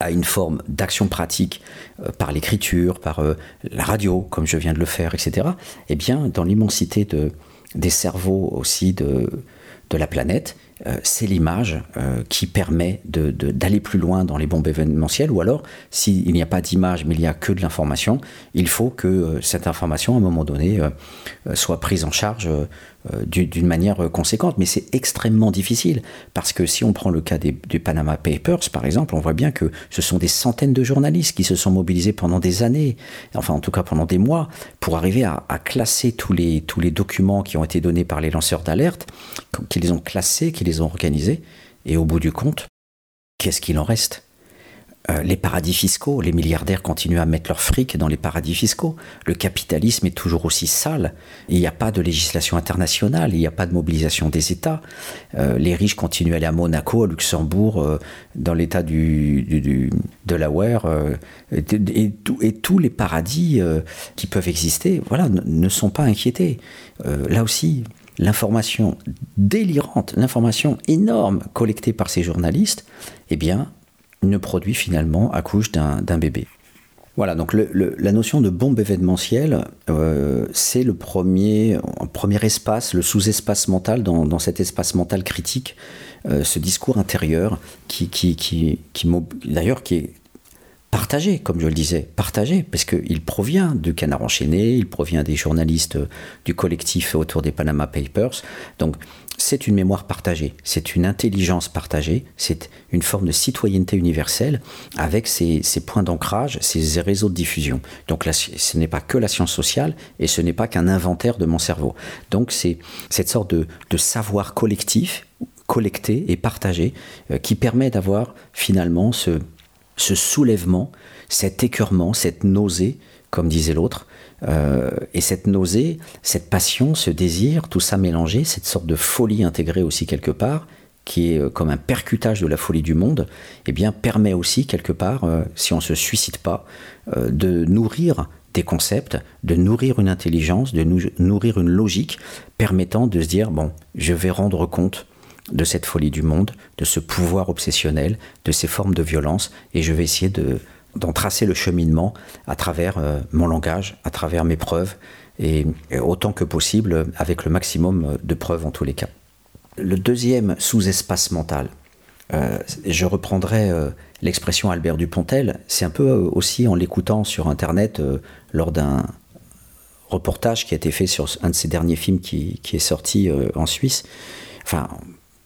à une forme d'action pratique par l'écriture, par la radio, comme je viens de le faire, etc., eh bien, dans l'immensité de, des cerveaux aussi de, la planète, euh, c'est l'image euh, qui permet d'aller plus loin dans les bombes événementielles, ou alors, s'il n'y a pas d'image, mais il n'y a que de l'information, il faut que euh, cette information, à un moment donné, soit prise en charge d'une manière conséquente. Mais c'est extrêmement difficile, parce que si on prend le cas des, Panama Papers, par exemple, on voit bien que ce sont des centaines de journalistes qui se sont mobilisés pendant des années, enfin en tout cas pendant des mois, pour arriver à, à classer tous les, tous les documents qui ont été donnés par les lanceurs d'alerte, qui les ont classés, qui les ont organisés, et au bout du compte, qu'est-ce qu'il en reste? Euh, les paradis fiscaux, les milliardaires continuent à mettre leur fric dans les paradis fiscaux. Le capitalisme est toujours aussi sale. Il n'y a pas de législation internationale, il n'y a pas de mobilisation des États. Euh, les riches continuent à aller à Monaco, à Luxembourg, euh, dans l'état du, du, de la et, et, et, tous les paradis qui peuvent exister, voilà, ne sont pas inquiétés. là aussi, l'information délirante, l'information énorme collectée par ces journalistes, eh bien, ne produit finalement accouche d'un bébé. Voilà, donc la notion de bombe événementielle, euh, c'est le premier, premier espace, le sous-espace mental dans, cet espace mental critique, euh, ce discours intérieur qui, qui, qui, qui d'ailleurs, qui est partagé, comme je le disais, partagé, parce qu'il provient du Canard enchaîné, il provient des journalistes du collectif autour des Panama Papers. Donc, c'est une mémoire partagée, c'est une intelligence partagée, c'est une forme de citoyenneté universelle avec ses, points d'ancrage, ses réseaux de diffusion. Donc là, ce n'est pas que la science sociale et ce n'est pas qu'un inventaire de mon cerveau. Donc c'est cette sorte de, savoir collectif, collecté et partagé euh, qui permet d'avoir finalement ce, ce soulèvement, cet écœurement, cette nausée, comme disait l'autre, euh, et cette nausée, cette passion, ce désir, tout ça mélangé, cette sorte de folie intégrée aussi quelque part, qui est euh, comme un percutage de la folie du monde, eh bien permet aussi quelque part, euh, si on ne se suicide pas, de nourrir des concepts, de nourrir une intelligence, de nourrir une logique permettant de se dire, bon, je vais rendre compte de cette folie du monde, de ce pouvoir obsessionnel, de ces formes de violence, et je vais essayer de, d'en tracer le cheminement à travers euh, mon langage, à travers mes preuves, et, autant que possible avec le maximum de preuves en tous les cas. Le deuxième sous-espace mental, euh, je reprendrai euh, l'expression Albert Dupontel, c'est un peu aussi en l'écoutant sur Internet lors d'un reportage qui a été fait sur un de ses derniers films qui, qui est sorti en Suisse. Enfin,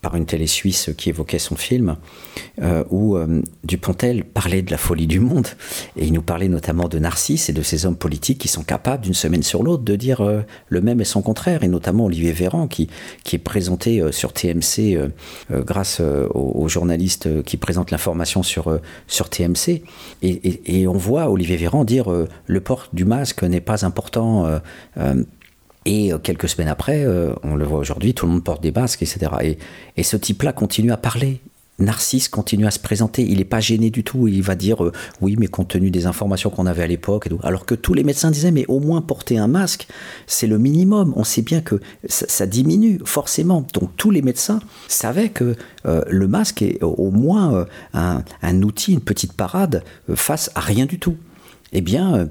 par une télé suisse qui évoquait son film, euh, où euh, Dupontel parlait de la folie du monde, et il nous parlait notamment de Narcisse et de ces hommes politiques qui sont capables d'une semaine sur l'autre de dire euh, le même et son contraire, et notamment Olivier Véran qui, qui est présenté sur TMC grâce aux, journalistes qui présentent l'information sur, sur TMC, et, et, on voit Olivier Véran dire le port du masque n'est pas important et euh, quelques semaines après, euh, on le voit aujourd'hui, tout le monde porte des masques, etc. Et, ce type-là continue à parler. Narcisse continue à se présenter, il n'est pas gêné du tout, il va dire euh, oui mais compte tenu des informations qu'on avait à l'époque, alors que tous les médecins disaient mais au moins porter un masque, c'est le minimum, on sait bien que ça, diminue forcément, donc tous les médecins savaient que le masque est au moins un, un, outil, une petite parade face à rien du tout. Eh bien,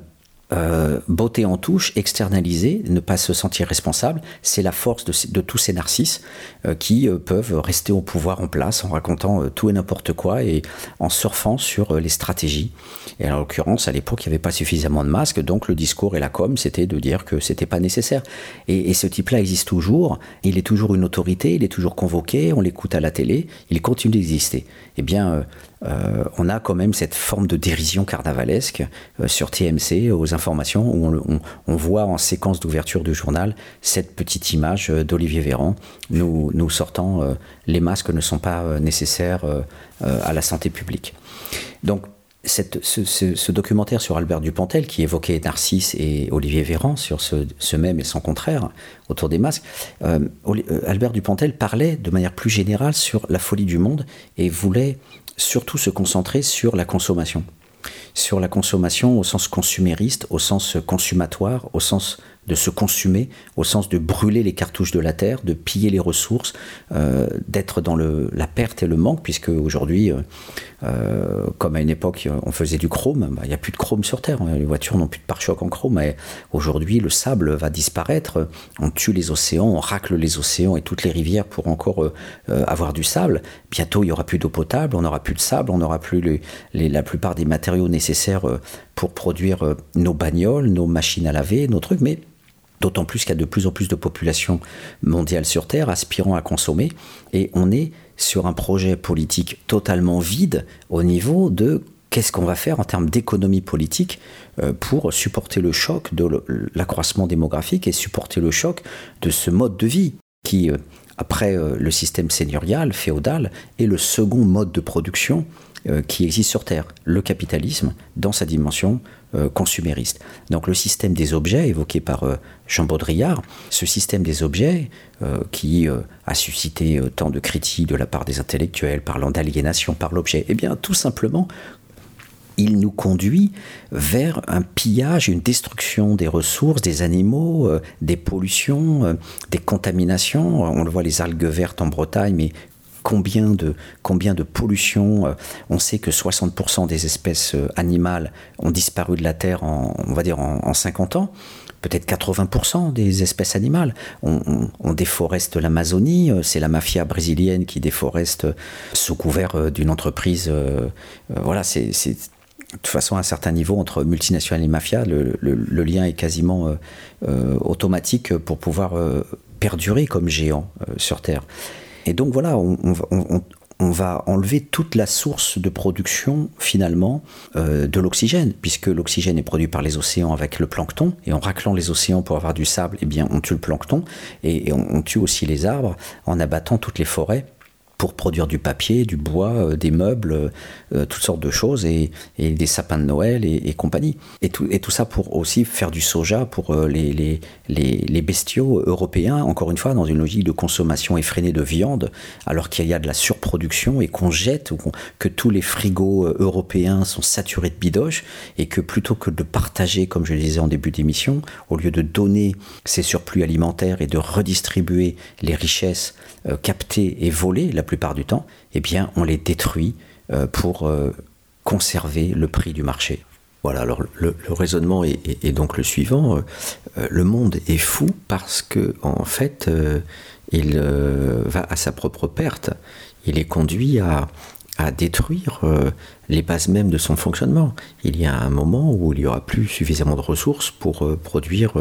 euh, beauté en touche, externaliser, ne pas se sentir responsable, c'est la force de, tous ces narcisses euh, qui euh, peuvent rester au pouvoir en place en racontant tout et n'importe quoi et en surfant sur les stratégies. Et en l'occurrence, à l'époque, il n'y avait pas suffisamment de masques, donc le discours et la com, c'était de dire que c'était pas nécessaire. Et, et ce type-là existe toujours, il est toujours une autorité, il est toujours convoqué, on l'écoute à la télé, il continue d'exister. Eh bien, euh, on a quand même cette forme de dérision carnavalesque euh, sur TMC aux informations où on, voit en séquence d'ouverture du journal cette petite image euh, d'Olivier Véran nous, nous sortant les masques ne sont pas nécessaires à la santé publique. Donc ce, documentaire sur Albert Dupontel qui évoquait Narcisse et Olivier Véran sur ce, même et son contraire autour des masques, Albert Dupontel parlait de manière plus générale sur la folie du monde et voulait surtout se concentrer sur la consommation. Sur la consommation au sens consumériste, au sens consummatoire, au sens de se consumer, au sens de brûler les cartouches de la terre, de piller les ressources, euh, d'être dans la perte et le manque, puisque aujourd'hui, euh, euh, comme à une époque, on faisait du chrome, bah, il n'y a plus de chrome sur Terre, les voitures n'ont plus de pare-choc en chrome, mais aujourd'hui, le sable va disparaître, on tue les océans, on racle les océans et toutes les rivières pour encore avoir du sable. Bientôt, il n'y aura plus d'eau potable, on n'aura plus de sable, on n'aura plus la plupart des matériaux nécessaires pour produire nos bagnoles, nos machines à laver, nos trucs, mais D'autant plus qu'il y a de plus en plus de populations mondiales sur Terre aspirant à consommer. Et on est sur un projet politique totalement vide au niveau de qu'est-ce qu'on va faire en termes d'économie politique euh, pour supporter le choc de l'accroissement démographique et supporter le choc de ce mode de vie qui, euh, après euh, le système seigneurial, féodal, est le second mode de production qui existe sur Terre, le capitalisme dans sa dimension euh, consumériste. Donc le système des objets évoqué par euh, Jean Baudrillard, ce système des objets euh, qui a suscité tant de critiques de la part des intellectuels parlant d'aliénation par l'objet, eh bien tout simplement il nous conduit vers un pillage, une destruction des ressources, des animaux, des pollutions, des contaminations. On le voit les algues vertes en Bretagne, mais combien de, combien de. Euh, on sait que 60% des espèces euh, animales ont disparu de la Terre en, on va dire, en, 50 ans peut-être 80% des espèces animales. On, déforeste l'Amazonie, euh, c'est la mafia brésilienne qui déforeste sous couvert d'une entreprise. voilà, c'est toute façon, à un certain niveau entre multinationales et mafia, le, lien est quasiment automatique pour pouvoir perdurer comme géant sur Terre. Et donc voilà, on, va enlever toute la source de production finalement euh, de l'oxygène, puisque l'oxygène est produit par les océans avec le plancton, et en raclant les océans pour avoir du sable, eh bien on tue le plancton, et on tue aussi les arbres en abattant toutes les forêts pour produire du papier, du bois, euh, des meubles, euh, toutes sortes de choses, et, des sapins de Noël et, compagnie. Et tout, ça pour aussi faire du soja pour euh, les, bestiaux européens, encore une fois, dans une logique de consommation effrénée de viande, alors qu'il y a de la surproduction et qu'on jette, ou que tous les frigos européens sont saturés de bidoches, et que plutôt que de partager, comme je le disais en début d'émission, au lieu de donner ces surplus alimentaires et de redistribuer les richesses captées et volées, la plupart du temps, eh bien, on les détruit euh, pour euh, conserver le prix du marché. Voilà, alors le, raisonnement est, donc le suivant. Euh, le monde est fou parce que, en fait, il va à sa propre perte. Il est conduit à, à détruire les bases mêmes de son fonctionnement. Il y a un moment où il n'y aura plus suffisamment de ressources pour produire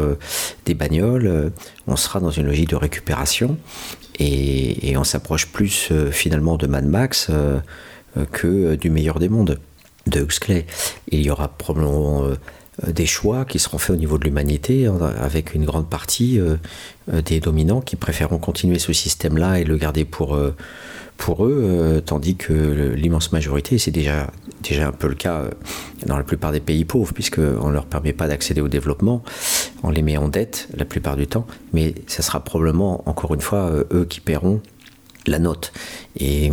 des bagnoles. on sera dans une logique de récupération et, on s'approche plus euh, finalement de Mad Max euh, euh, que du meilleur des mondes de Huxley. Il y aura probablement des choix qui seront faits au niveau de l'humanité, avec une grande partie des dominants qui préféreront continuer ce système-là et le garder pour, pour eux, euh, tandis que l'immense majorité, c'est déjà, déjà un peu le cas euh, dans la plupart des pays pauvres, puisqu'on ne leur permet pas d'accéder au développement, on les met en dette la plupart du temps, mais ce sera probablement, encore une fois, euh, eux qui paieront la note. Et,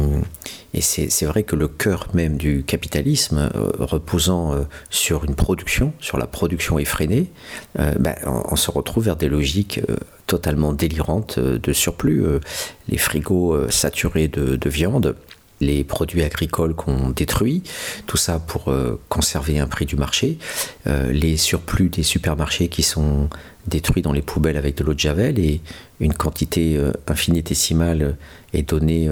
c'est vrai que le cœur même du capitalisme, reposant sur une production, sur la production effrénée, ben, on, se retrouve vers des logiques totalement délirante euh, de surplus. Euh, les frigos euh, saturés de, viande, les produits agricoles qu'on détruit, tout ça pour conserver un prix du marché, les surplus des supermarchés qui sont détruits dans les poubelles avec de l'eau de javel et une quantité infinitésimale est donnée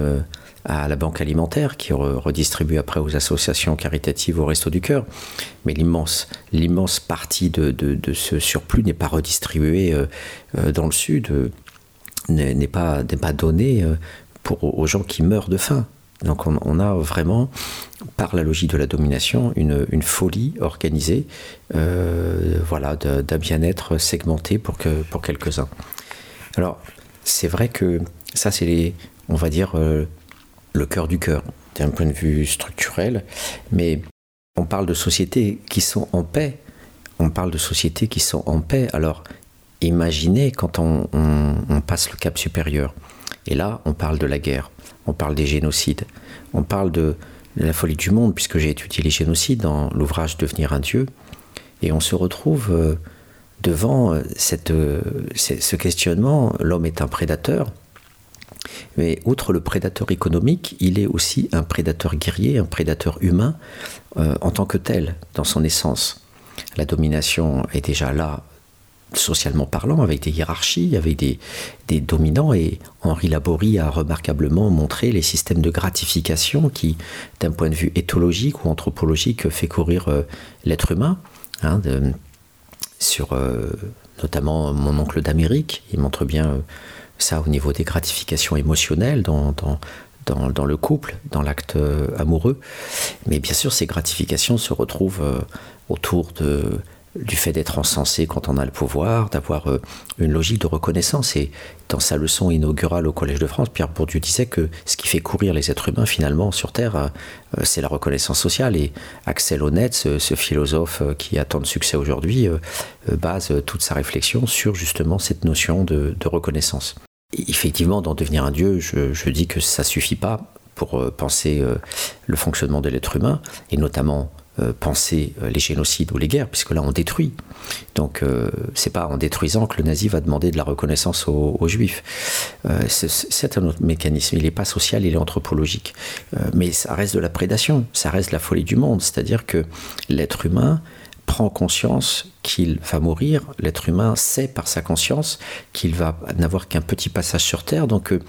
à la banque alimentaire qui redistribue après aux associations caritatives au Resto du Cœur. Mais l'immense, partie de, ce surplus n'est pas redistribuée euh, euh, dans le Sud, euh, n'est pas, pas donnée pour, aux gens qui meurent de faim. Donc on, a vraiment, par la logique de la domination, une, folie organisée voilà, d'un bien-être segmenté pour, que, pour quelques-uns. Alors c'est vrai que ça c'est les, on va dire, le cœur du cœur, d'un point de vue structurel, mais on parle de sociétés qui sont en paix. On parle de sociétés qui sont en paix. Alors, imaginez quand on, passe le cap supérieur. Et là, on parle de la guerre, on parle des génocides, on parle de, la folie du monde, puisque j'ai étudié les génocides dans l'ouvrage Devenir un Dieu. Et on se retrouve euh, devant euh, cette, euh, ce questionnement, l'homme est un prédateur, mais outre le prédateur économique, il est aussi un prédateur guerrier, un prédateur humain euh, en tant que tel, dans son essence. La domination est déjà là, socialement parlant, avec des hiérarchies, avec des, dominants, et Henri Laborie a remarquablement montré les systèmes de gratification qui, d'un point de vue éthologique ou anthropologique, fait courir euh, l'être humain. Hein, sur euh, notamment mon oncle d'Amérique, il montre bien ça au niveau des gratifications émotionnelles dans, dans, dans, le couple, dans l'acte euh, amoureux. Mais bien sûr, ces gratifications se retrouvent euh, autour du fait d'être encensé quand on a le pouvoir, d'avoir euh, une logique de reconnaissance. Et dans sa leçon inaugurale au Collège de France, Pierre Bourdieu disait que ce qui fait courir les êtres humains finalement sur Terre, c'est la reconnaissance sociale. Et Axel Honneth, ce, philosophe qui a tant de succès aujourd'hui, base toute sa réflexion sur justement cette notion de reconnaissance. Effectivement, dans devenir un dieu, je, dis que ça suffit pas pour euh, penser euh, le fonctionnement de l'être humain, et notamment euh, penser les génocides ou les guerres, puisque là on détruit. Donc c'est pas en détruisant que le nazi va demander de la reconnaissance aux, juifs. c'est un autre mécanisme. Il n'est pas social, il est anthropologique. mais ça reste de la prédation, ça reste la folie du monde. C'est-à-dire que l'être humain prend conscience qu'il va mourir, l'être humain sait par sa conscience qu'il va n'avoir qu'un petit passage sur Terre, donc euh,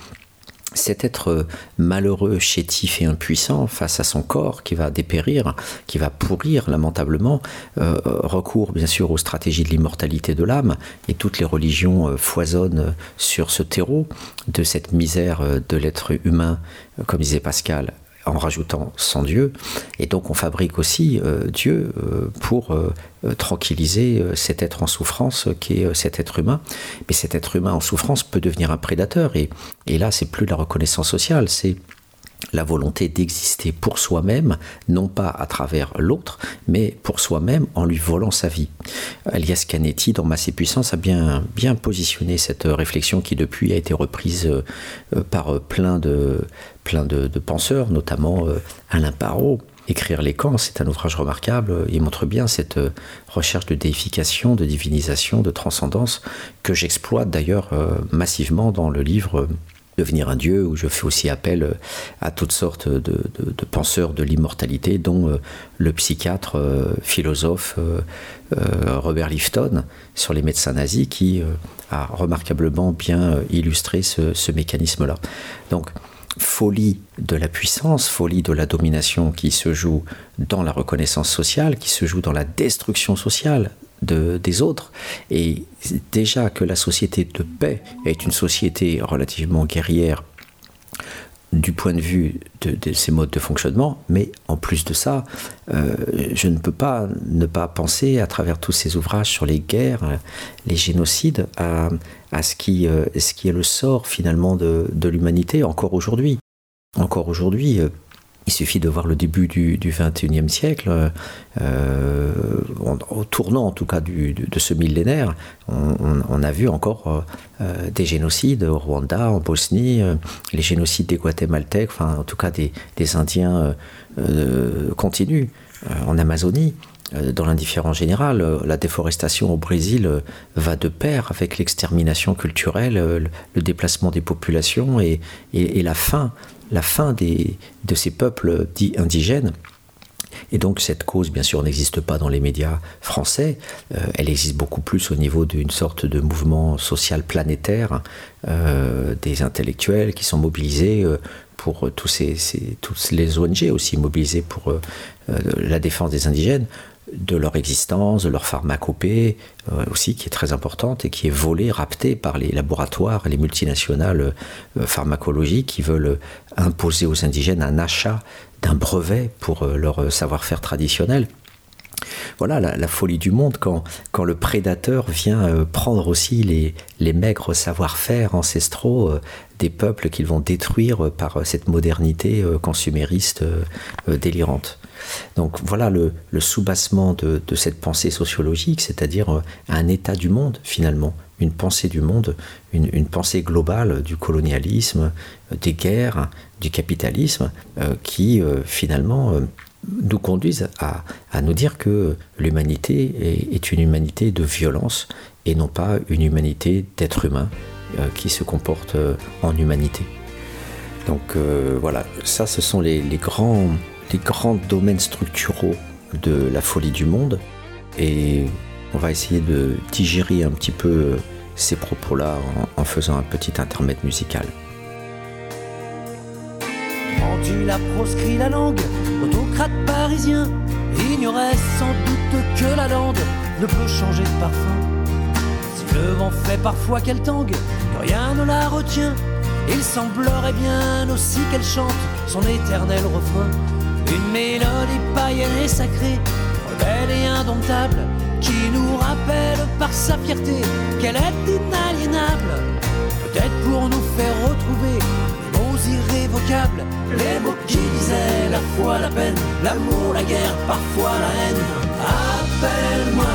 cet être malheureux, chétif et impuissant face à son corps qui va dépérir, qui va pourrir lamentablement, euh, recourt bien sûr aux stratégies de l'immortalité de l'âme, et toutes les religions euh, foisonnent sur ce terreau de cette misère euh, de l'être humain, comme disait Pascal, en rajoutant sans Dieu. Et donc on fabrique aussi euh, Dieu euh, pour euh, tranquilliser cet être en souffrance qui est cet être humain. Mais cet être humain en souffrance peut devenir un prédateur. Et, et là, c'est plus la reconnaissance sociale, c'est la volonté d'exister pour soi-même, non pas à travers l'autre, mais pour soi-même en lui volant sa vie. Elias Canetti, dans Masse et Puissance, a bien, bien positionné cette réflexion qui depuis a été reprise euh, par euh, plein de, plein de, penseurs, notamment euh, Alain Parot. Écrire les camps, c'est un ouvrage remarquable. Il montre bien cette recherche de déification, de divinisation, de transcendance que j'exploite d'ailleurs massivement dans le livre devenir un dieu, où je fais aussi appel euh, à toutes sortes de, penseurs de l'immortalité, dont euh, le psychiatre, euh, philosophe Robert Lifton sur les médecins nazis, qui a remarquablement bien illustré ce, ce mécanisme-là. Donc, folie de la puissance, folie de la domination qui se joue dans la reconnaissance sociale, qui se joue dans la destruction sociale des autres. Et déjà que la société de paix est une société relativement guerrière du point de vue de, de ces modes de fonctionnement, mais en plus de ça, euh, je ne peux pas ne pas penser à travers tous ces ouvrages sur les guerres, les génocides, à, à ce, qui, euh, ce qui est le sort finalement de, de l'humanité encore aujourd'hui. Encore aujourd'hui, euh, il suffit de voir le début du, du 21e siècle, euh, au tournant en tout cas du, de ce millénaire, on, a vu encore euh, des génocides au Rwanda, en Bosnie, euh, les génocides des Guatémaltèques, enfin en tout cas des, Indiens continuent en Amazonie dans l'indifférence générale, la déforestation au Brésil va de pair avec l'extermination culturelle, le déplacement des populations et, et, et la fin la fin de ces peuples dits indigènes. Et donc cette cause, bien sûr, n'existe pas dans les médias français. Euh, elle existe beaucoup plus au niveau d'une sorte de mouvement social planétaire euh, des intellectuels qui sont mobilisés euh, pour tous ces, les ONG aussi mobilisées pour la défense des indigènes de leur existence, de leur pharmacopée euh, aussi, qui est très importante et qui est volée, raptée par les laboratoires les multinationales euh, pharmacologiques qui veulent imposer aux indigènes un achat d'un brevet pour euh, leur savoir-faire traditionnel. Voilà la, folie du monde quand, quand le prédateur vient prendre aussi les, les maigres savoir-faire ancestraux des peuples qu'ils vont détruire par cette modernité consumériste délirante. Donc voilà le, soubassement de, cette pensée sociologique, c'est-à-dire euh, un état du monde finalement, une pensée du monde, une, pensée globale du colonialisme, euh, des guerres, du capitalisme, euh, qui finalement nous conduisent à, nous dire que l'humanité est, une humanité de violence et non pas une humanité d'être humain qui se comporte en humanité. Donc voilà, ça ce sont les grands les grands domaines structuraux de la folie du monde. Et on va essayer de digérer un petit peu ces propos-là en, faisant un petit intermède musical. Quand tu l'as proscrit la langue, autocrate parisien ignorait sans doute que la langue ne peut changer de parfum. Si le vent fait parfois qu'elle tangue, rien ne la retient, il semblerait bien aussi qu'elle chante son éternel refrain. Une mélodie païenne et sacrée, rebelle et indomptable, qui nous rappelle par sa fierté qu'elle est inaliénable. Peut-être pour nous faire retrouver les mots irrévocables, les mots qui disaient la foi, la peine, l'amour, la guerre, parfois la haine. Appelle-moi,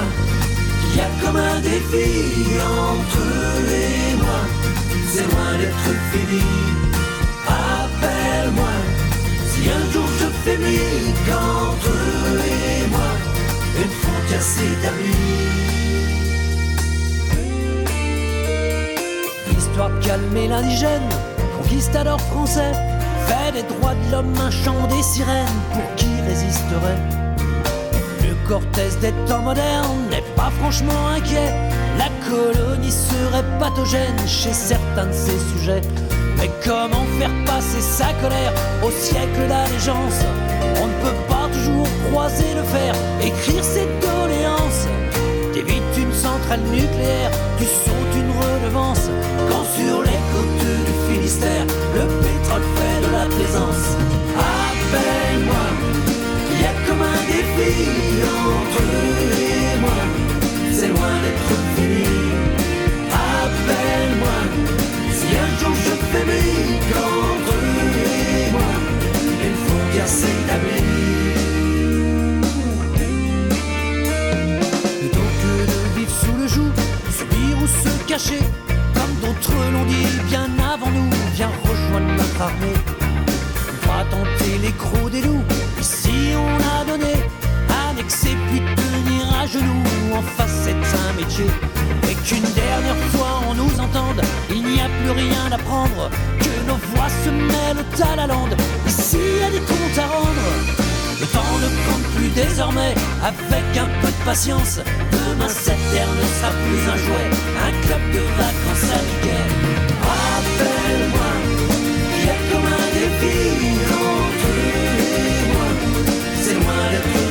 qu'il y a comme un défi entre eux et moi. C'est loin d'être fini. Appelle-moi, si un jour je faiblis qu'entre eux et moi, une frontière s'établit. Histoire de calmer l'indigène, conquistador français, fait des droits de l'homme un chant des sirènes pour qui résisterait? Le cortèse des temps modernes n'est pas franchement inquiet, la colonie serait pathogène chez certains de ses sujets Mais comment faire passer sa colère au siècle d'allégeance On ne peut pas toujours croiser le fer, écrire ses doléances. T'évites une centrale nucléaire, tu comme d'autres l'ont dit bien avant nous, viens rejoindre notre armée. On va tenter les crocs des loups, ici on a donné, annexer puis tenir à genoux, en face c'est un métier. Et qu'une dernière fois on nous entende, il n'y a plus rien à prendre, que nos voix se mêlent à la lande, ici y a des comptes à rendre. Le temps ne compte plus désormais, avec un peu de patience. Demain, cette terre ne sera plus un jouet, un club de vacances à Mickey. Rappelle-moi, il y a comme un défi entre moi. C'est loin d'être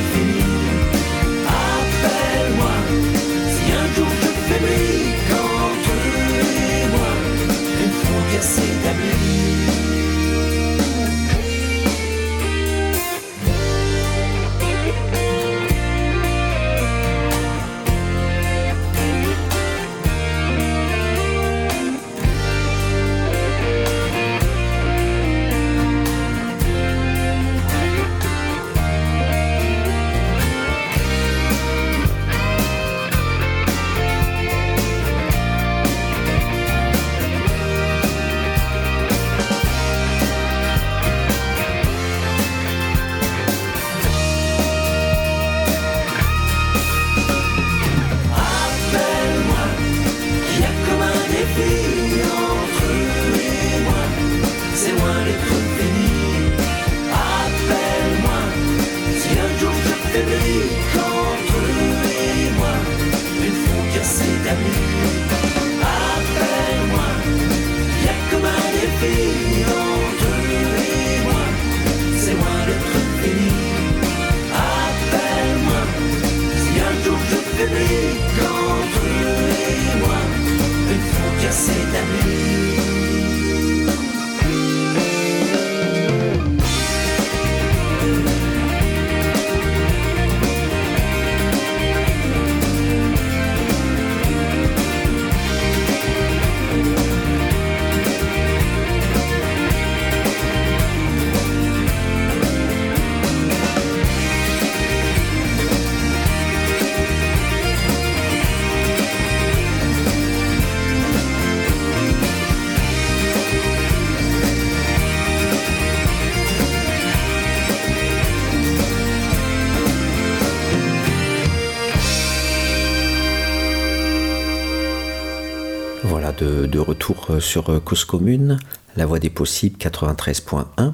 euh, sur euh, Cause Commune, La Voix des Possibles 93.1.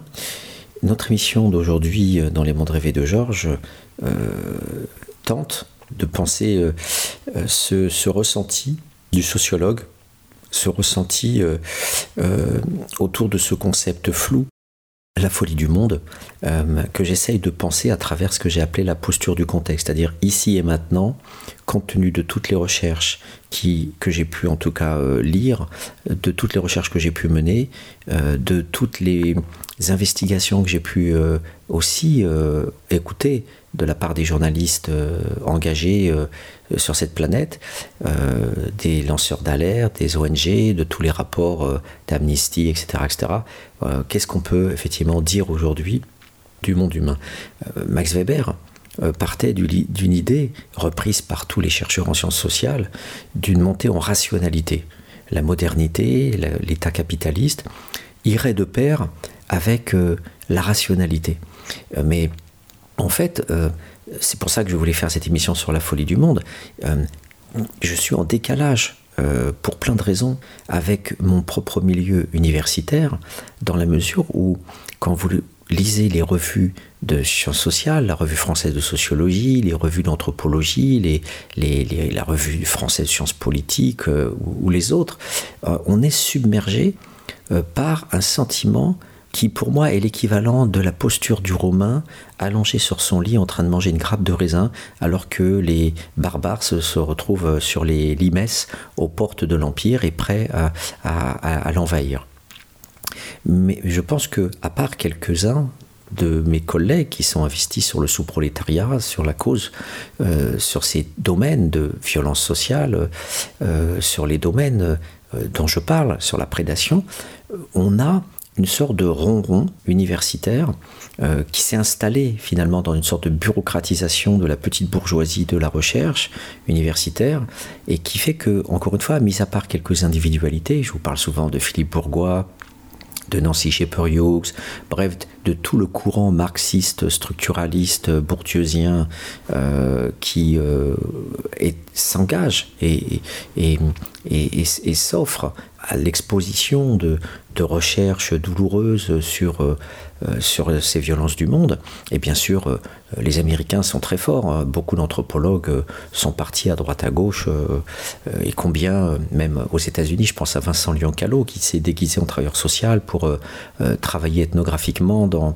Notre émission d'aujourd'hui euh, dans les mondes rêvés de Georges tente de penser ce, ressenti du sociologue, ce ressenti autour de ce concept flou, la folie du monde, euh, que j'essaye de penser à travers ce que j'ai appelé la posture du contexte, c'est-à-dire ici et maintenant, compte tenu de toutes les recherches que j'ai pu en tout cas euh, lire, de toutes les recherches que j'ai pu mener, euh, de toutes les investigations que j'ai pu aussi écouter de la part des journalistes euh, engagés euh, sur cette planète, euh, des lanceurs d'alerte, des ONG, de tous les rapports d'Amnesty, etc. etc. Qu'est-ce qu'on peut effectivement dire aujourd'hui du monde humain? Max Weber partait d'une idée reprise par tous les chercheurs en sciences sociales d'une montée en rationalité. La modernité, l'État capitaliste irait de pair avec la rationalité. Mais en fait, euh, c'est pour ça que je voulais faire cette émission sur la folie du monde. Euh, je suis en décalage euh, pour plein de raisons avec mon propre milieu universitaire, dans la mesure où, quand vous lisez les revues de sciences sociales, la revue française de sociologie, les revues d'anthropologie, les, les- la revue française de sciences politiques ou, les autres, on est submergé par un sentiment qui pour moi est l'équivalent de la posture du Romain allongé sur son lit en train de manger une grappe de raisin alors que les barbares se, retrouvent sur les limes aux portes de l'Empire et prêts à, l'envahir. Mais je pense que, à part quelques-uns de mes collègues qui sont investis sur le sous-prolétariat, sur la cause, euh, sur ces domaines de violence sociale, euh, sur les domaines euh, dont je parle, sur la prédation, on a une sorte de ronron universitaire euh, qui s'est installé finalement dans une sorte de bureaucratisation de la petite bourgeoisie de la recherche universitaire et qui fait que, encore une fois, mis à part quelques individualités, je vous parle souvent de Philippe Bourgois, de Nancy Shepherd-Hughes, bref, de tout le courant marxiste, structuraliste, bourdieuxien euh, qui euh, s'engage et, s'offre à l'exposition de, recherches douloureuses sur, euh, sur ces violences du monde. Et bien sûr, les Américains sont très forts. Hein. Beaucoup d'anthropologues sont partis à droite à gauche. et combien, même aux États-Unis, je pense à Vincent Lyon-Callot, qui s'est déguisé en travailleur social pour travailler ethnographiquement dans,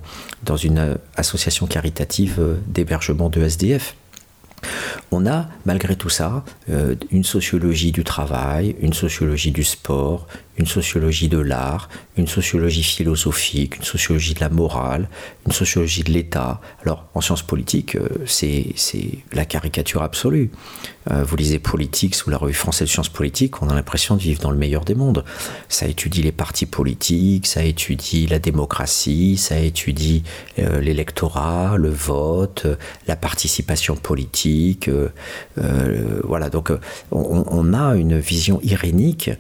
une association caritative d'hébergement de SDF. On a, malgré tout ça, une sociologie du travail, une sociologie du sport, une sociologie de l'art, une sociologie philosophique, une sociologie de la morale, une sociologie de l'État. Alors, en sciences politiques, euh, c'est la caricature absolue. Euh, vous lisez Politics ou la revue française de sciences politiques, on a l'impression de vivre dans le meilleur des mondes. Ça étudie les partis politiques, ça étudie la démocratie, ça étudie euh, l'électorat, le vote, la participation politique. voilà, donc on, on, a une vision irénique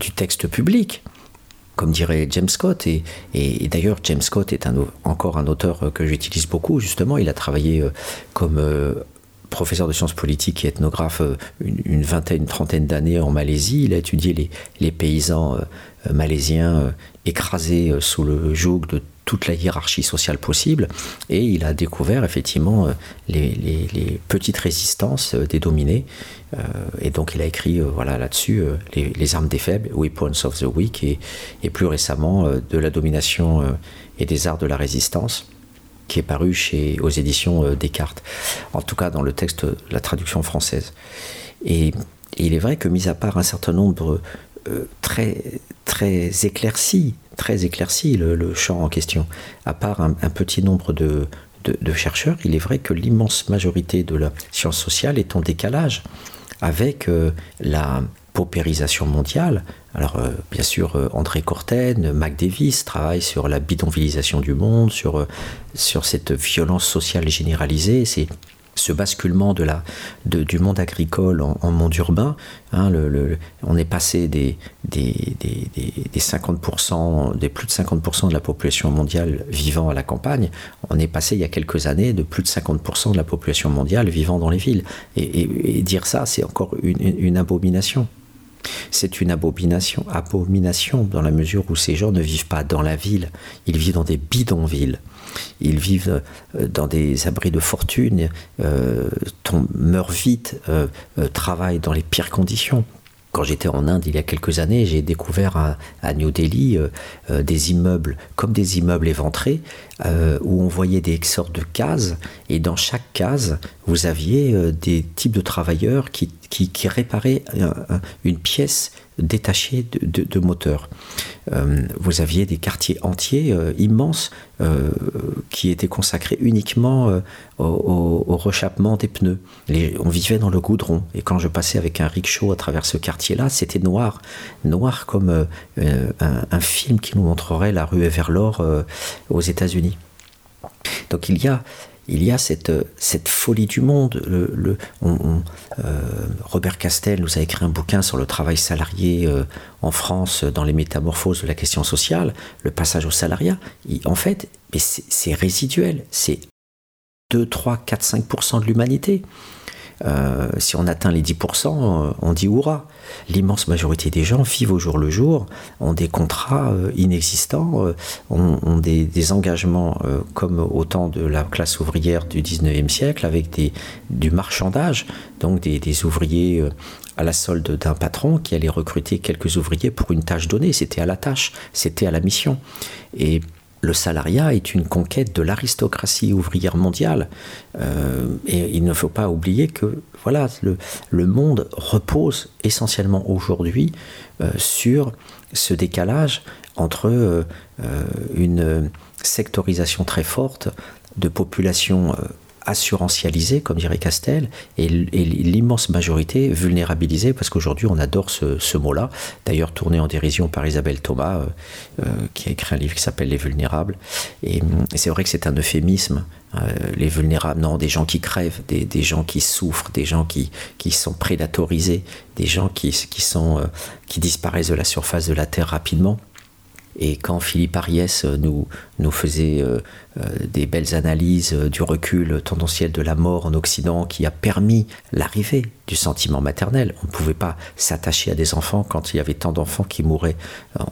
du texte public comme dirait James Scott. Et, d'ailleurs, James Scott est encore un auteur que j'utilise beaucoup, justement. Il a travaillé euh, comme euh, professeur de sciences politiques et ethnographe euh, une, vingtaine, une trentaine d'années en Malaisie. Il a étudié les paysans malaisiens écrasés sous le joug de toute la hiérarchie sociale possible. Et il a découvert effectivement les, les, petites résistances des dominés. Euh, et donc il a écrit euh, voilà, là-dessus euh, les, armes des faibles, Weapons of the Weak, et, plus récemment de la domination et des arts de la résistance qui est paru chez, aux éditions Descartes, en tout cas dans le texte, la traduction française. Et, il est vrai que, mis à part un certain nombre très, très très éclairci le, champ en question, à part un, petit nombre de, chercheurs, il est vrai que l'immense majorité de la science sociale est en décalage avec euh, la paupérisation mondiale. Alors, euh, bien sûr, euh, André Corten, Mac Davis travaillent sur la bidonvillisation du monde, sur, sur cette violence sociale généralisée. C'est ce basculement de la, du monde agricole en, monde urbain. Hein, on est passé des, des, des, des, 50%, des plus de 50% de la population mondiale vivant à la campagne. On est passé il y a quelques années de plus de 50% de la population mondiale vivant dans les villes. Et, dire ça, c'est encore une, une abomination. C'est une abomination, abomination dans la mesure où ces gens ne vivent pas dans la ville, ils vivent dans des bidonvilles. Ils vivent euh, dans des abris de fortune, euh, meurent vite, euh, travaillent dans les pires conditions. Quand j'étais en Inde il y a quelques années, j'ai découvert à, New Delhi des immeubles comme des immeubles éventrés où on voyait des sortes de cases. Et dans chaque case vous aviez des types de travailleurs qui, qui, réparaient une pièce détachée de, de, moteur. vous aviez des quartiers entiers immenses euh, qui était consacré uniquement euh, au, rechappement des pneus. on vivait dans le goudron. Et quand je passais avec un rickshaw à travers ce quartier-là, c'était noir. Noir comme euh, un, film qui nous montrerait la rue vers l'or aux États-Unis. Donc il y a il y a cette, cette folie du monde. Le, euh, Robert Castel nous a écrit un bouquin sur le travail salarié euh, en France dans les métamorphoses de la question sociale, le passage au salariat. en fait, c'est résiduel, c'est 2, 3, 4, 5% de l'humanité. Euh, si on atteint les 10%, euh, on dit hurrah. L'immense majorité des gens vivent au jour le jour, ont des contrats euh, inexistants, ont, des, engagements comme au temps de la classe ouvrière du 19e siècle avec des, du marchandage, donc des, ouvriers à la solde d'un patron qui allait recruter quelques ouvriers pour une tâche donnée. C'était à la tâche, c'était à la mission. Et le salariat est une conquête de l'aristocratie ouvrière mondiale. Euh, et il ne faut pas oublier que voilà, le, monde repose essentiellement aujourd'hui euh, sur ce décalage entre euh, une sectorisation très forte de populations assurantialisée, comme dirait Castel, et, l'immense majorité vulnérabilisée, parce qu'aujourd'hui on adore ce, mot-là, d'ailleurs tourné en dérision par Isabelle Thomas, euh, euh, qui a écrit un livre qui s'appelle Les Vulnérables. Et, c'est vrai que c'est un euphémisme, euh, les vulnérables, non, des gens qui crèvent, des, gens qui souffrent, des gens qui, sont prédatorisés, des gens qui, qui, sont, disparaissent de la surface de la Terre rapidement. Et quand Philippe Ariès nous, nous faisait des belles analyses euh, du recul tendanciel de la mort en Occident qui a permis l'arrivée du sentiment maternel. On ne pouvait pas s'attacher à des enfants quand il y avait tant d'enfants qui mouraient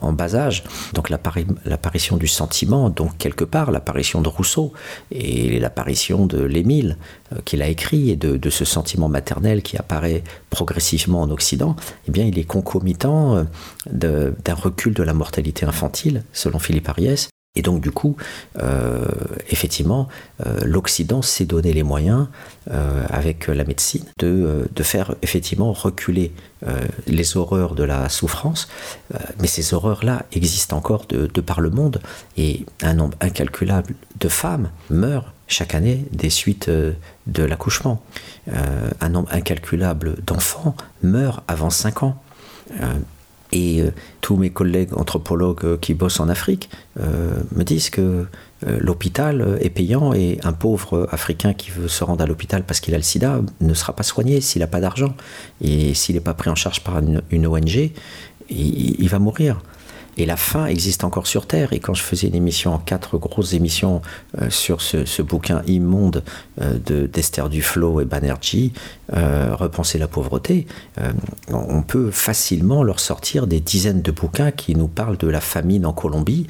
en bas âge. Donc l'apparition du sentiment, donc quelque part l'apparition de Rousseau et l'apparition de l'Émile qu'il a écrit et de, ce sentiment maternel qui apparaît progressivement en Occident, eh bien il est concomitant d'un recul de la mortalité infantile, selon Philippe Ariès, et donc du coup, euh, effectivement, euh, l'Occident s'est donné les moyens, euh, avec la médecine, de, faire effectivement reculer les horreurs de la souffrance. mais ces horreurs-là existent encore de, par le monde, et un nombre incalculable de femmes meurent chaque année des suites de l'accouchement. un nombre incalculable d'enfants meurent avant 5 ans. Et euh, tous mes collègues anthropologues euh, qui bossent en Afrique euh, me disent que l'hôpital est payant et un pauvre Africain qui veut se rendre à l'hôpital parce qu'il a le sida ne sera pas soigné s'il n'a pas d'argent. Et s'il n'est pas pris en charge par une, ONG, il, va mourir. Et la fin existe encore sur Terre. Et quand je faisais une émission, quatre grosses émissions euh, sur ce, bouquin immonde euh, de d'Esther Duflo et Banerjee, euh, Repenser la pauvreté, on peut facilement leur sortir des dizaines de bouquins qui nous parlent de la famine en Colombie.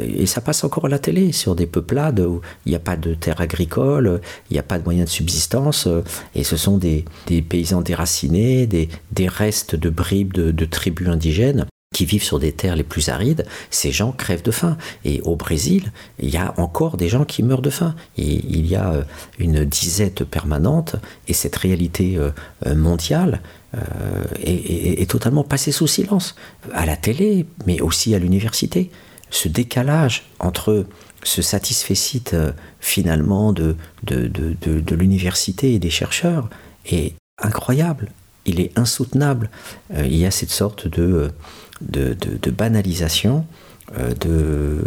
et ça passe encore à la télé sur des peuplades où il n'y a pas de terre agricole, il n'y a pas de moyens de subsistance. et ce sont des, paysans déracinés, des, restes de bribes de tribus indigènes qui vivent sur des terres les plus arides, ces gens crèvent de faim. Et au Brésil, il y a encore des gens qui meurent de faim. Et il y a euh, une disette permanente et cette réalité euh, euh, mondiale est, totalement passée sous silence. À la télé, mais aussi à l'université. Ce décalage entre ce satisfait finalement de, de, de l'université et des chercheurs est incroyable. Il est insoutenable. il y a cette sorte de de, banalisation euh, de,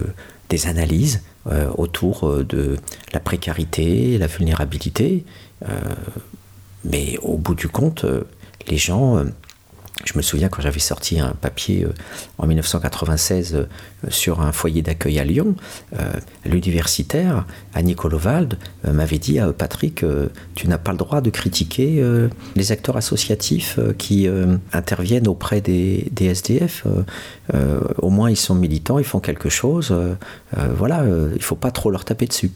des analyses euh, autour euh, de la précarité, la vulnérabilité. mais au bout du compte, les gens je me souviens quand j'avais sorti un papier euh, en 1996 euh, sur un foyer d'accueil à Lyon, euh, l'universitaire Annie Colovald m'avait dit Patrick, tu n'as pas le droit de critiquer les acteurs associatifs qui interviennent auprès des, des SDF. au moins ils sont militants, ils font quelque chose. voilà, il ne faut pas trop leur taper dessus.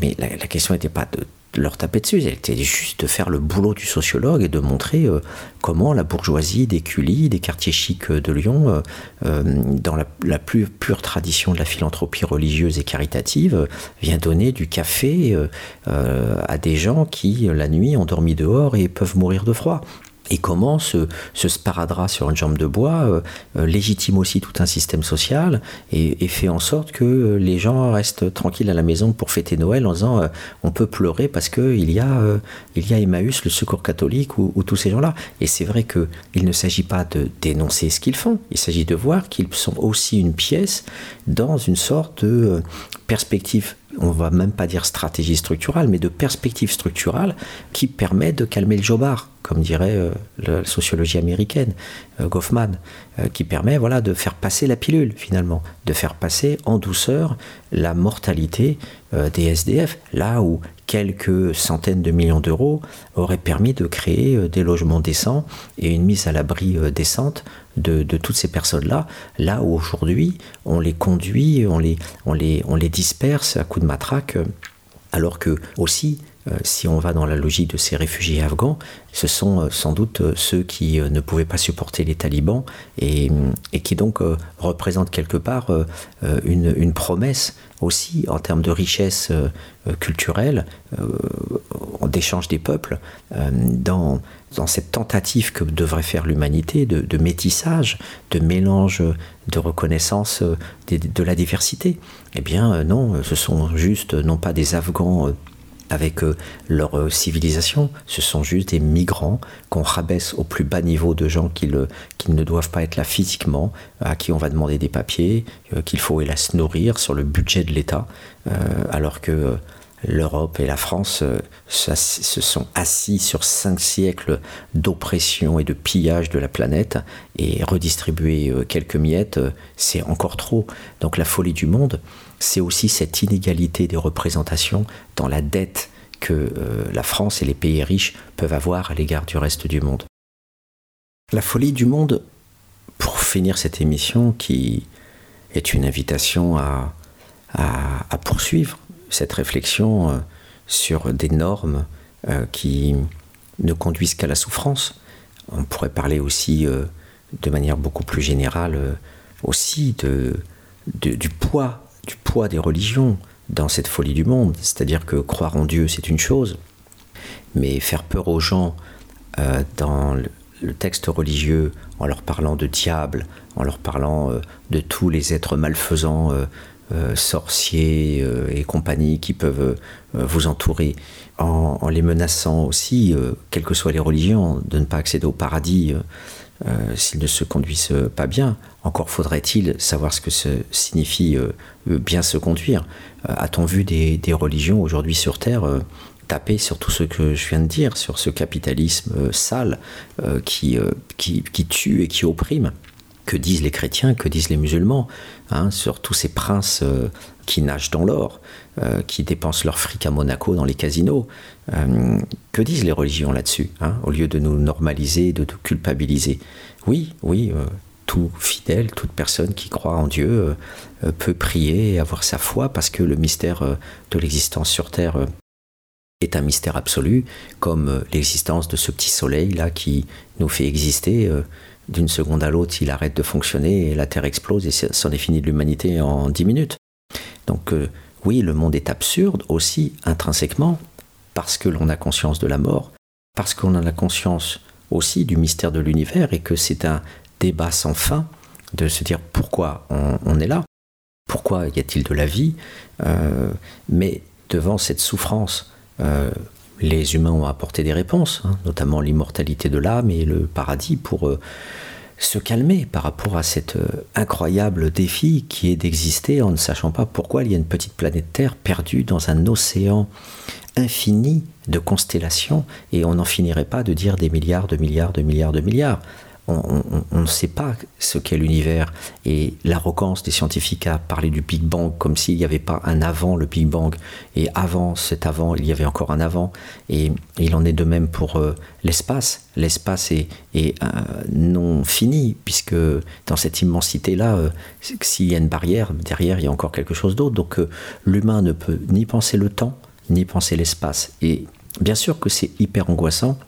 Mais la, la question n'était pas de leur taper dessus, c'était juste de faire le boulot du sociologue et de montrer euh, comment la bourgeoisie des Cully, des quartiers chics de Lyon, euh, euh, dans la, plus pure tradition de la philanthropie religieuse et caritative, vient donner du café à des gens qui, la nuit, ont dormi dehors et peuvent mourir de froid et comment ce, sparadrap sur une jambe de bois euh, euh, légitime aussi tout un système social et, fait en sorte que euh, les gens restent tranquilles à la maison pour fêter Noël en disant on peut pleurer parce qu'il y, a, y a Emmaüs, le secours catholique ou, ou tous ces gens-là. Et c'est vrai qu'il ne s'agit pas de dénoncer ce qu'ils font, il s'agit de voir qu'ils sont aussi une pièce dans une sorte de perspective on va même pas dire stratégie structurale, mais de perspective structurale qui permet de calmer le jobard, comme dirait euh, la sociologie américaine, euh, Goffman, euh, qui permet voilà, de faire passer la pilule finalement, de faire passer en douceur la mortalité des SDF, là où quelques centaines de millions d'euros auraient permis de créer des logements décents et une mise à l'abri décente de, toutes ces personnes-là, là où aujourd'hui on les conduit, on les, on, les, on les disperse à coups de matraque, alors que aussi si on va dans la logique de ces réfugiés afghans, ce sont sans doute ceux qui ne pouvaient pas supporter les talibans et, qui donc représentent quelque part une, promesse aussi en termes de richesse culturelle, d'échange des peuples, dans, dans cette tentative que devrait faire l'humanité de, métissage, de mélange, de reconnaissance de, de la diversité. Eh bien non, ce sont juste non pas des Afghans avec euh, leur euh, civilisation. Ce sont juste des migrants qu'on rabaisse au plus bas niveau de gens qui, ne doivent pas être là physiquement, à qui on va demander des papiers, euh, qu'il faut hélas nourrir sur le budget de l'État, alors que l'Europe et la France se sont assis sur cinq siècles d'oppression et de pillage de la planète et redistribuer quelques miettes, c'est encore trop. Donc la folie du monde, c'est aussi cette inégalité des représentations dans la dette que euh, la France et les pays riches peuvent avoir à l'égard du reste du monde. La folie du monde, pour finir cette émission qui est une invitation à, poursuivre cette réflexion euh, sur des normes euh, qui ne conduisent qu'à la souffrance. On pourrait parler aussi de manière beaucoup plus générale aussi de, du poids du poids des religions dans cette folie du monde. C'est-à-dire que croire en Dieu, c'est une chose, mais faire peur aux gens euh, dans le, texte religieux en leur parlant de diable, en leur parlant euh, de tous les êtres malfaisants, euh, sorciers et compagnie qui peuvent vous entourer, en, les menaçant aussi, quelles que soient les religions, de ne pas accéder au paradis s'ils ne se conduisent pas bien. Encore faudrait-il savoir ce que signifie euh, bien se conduire. Euh, a-t-on vu des, religions aujourd'hui sur Terre taper sur tout ce que je viens de dire, sur ce capitalisme sale qui, qui, qui, tue et qui opprime? Que disent les chrétiens, que disent les musulmans, hein, sur tous ces princes qui nagent dans l'or, qui dépensent leur fric à Monaco dans les casinos euh, que disent les religions là-dessus hein, Au lieu de nous normaliser, de nous culpabiliser? Oui, oui, euh, tout fidèle, toute personne qui croit en Dieu euh, peut prier et avoir sa foi parce que le mystère de l'existence sur Terre est un mystère absolu, comme l'existence de ce petit soleil là qui nous fait exister. D'une seconde à l'autre, il arrête de fonctionner et la Terre explose et c'en est fini de l'humanité en dix minutes. Donc oui, le monde est absurde aussi intrinsèquement parce que l'on a conscience de la mort, parce qu'on a la conscience aussi du mystère de l'univers et que c'est un débat sans fin de se dire pourquoi on, est là, pourquoi y a-t-il de la vie, euh, mais devant cette souffrance, euh, les humains ont apporté des réponses, hein, notamment l'immortalité de l'âme et le paradis pour euh, se calmer par rapport à cet incroyable défi qui est d'exister en ne sachant pas pourquoi il y a une petite planète Terre perdue dans un océan infini de constellations et on n'en finirait pas de dire des milliards, de milliards, de milliards, de milliards. On, ne sait pas ce qu'est l'univers et l'arrogance des scientifiques à parler du Big Bang comme s'il n'y avait pas un avant le Big Bang et avant cet avant il y avait encore un avant et il en est de même pour euh, l'espace. L'espace est, euh, non fini puisque dans cette immensité là, euh, s'il y a une barrière derrière il y a encore quelque chose d'autre. Donc l'humain ne peut ni penser le temps ni penser l'espace. Et bien sûr que c'est hyper angoissant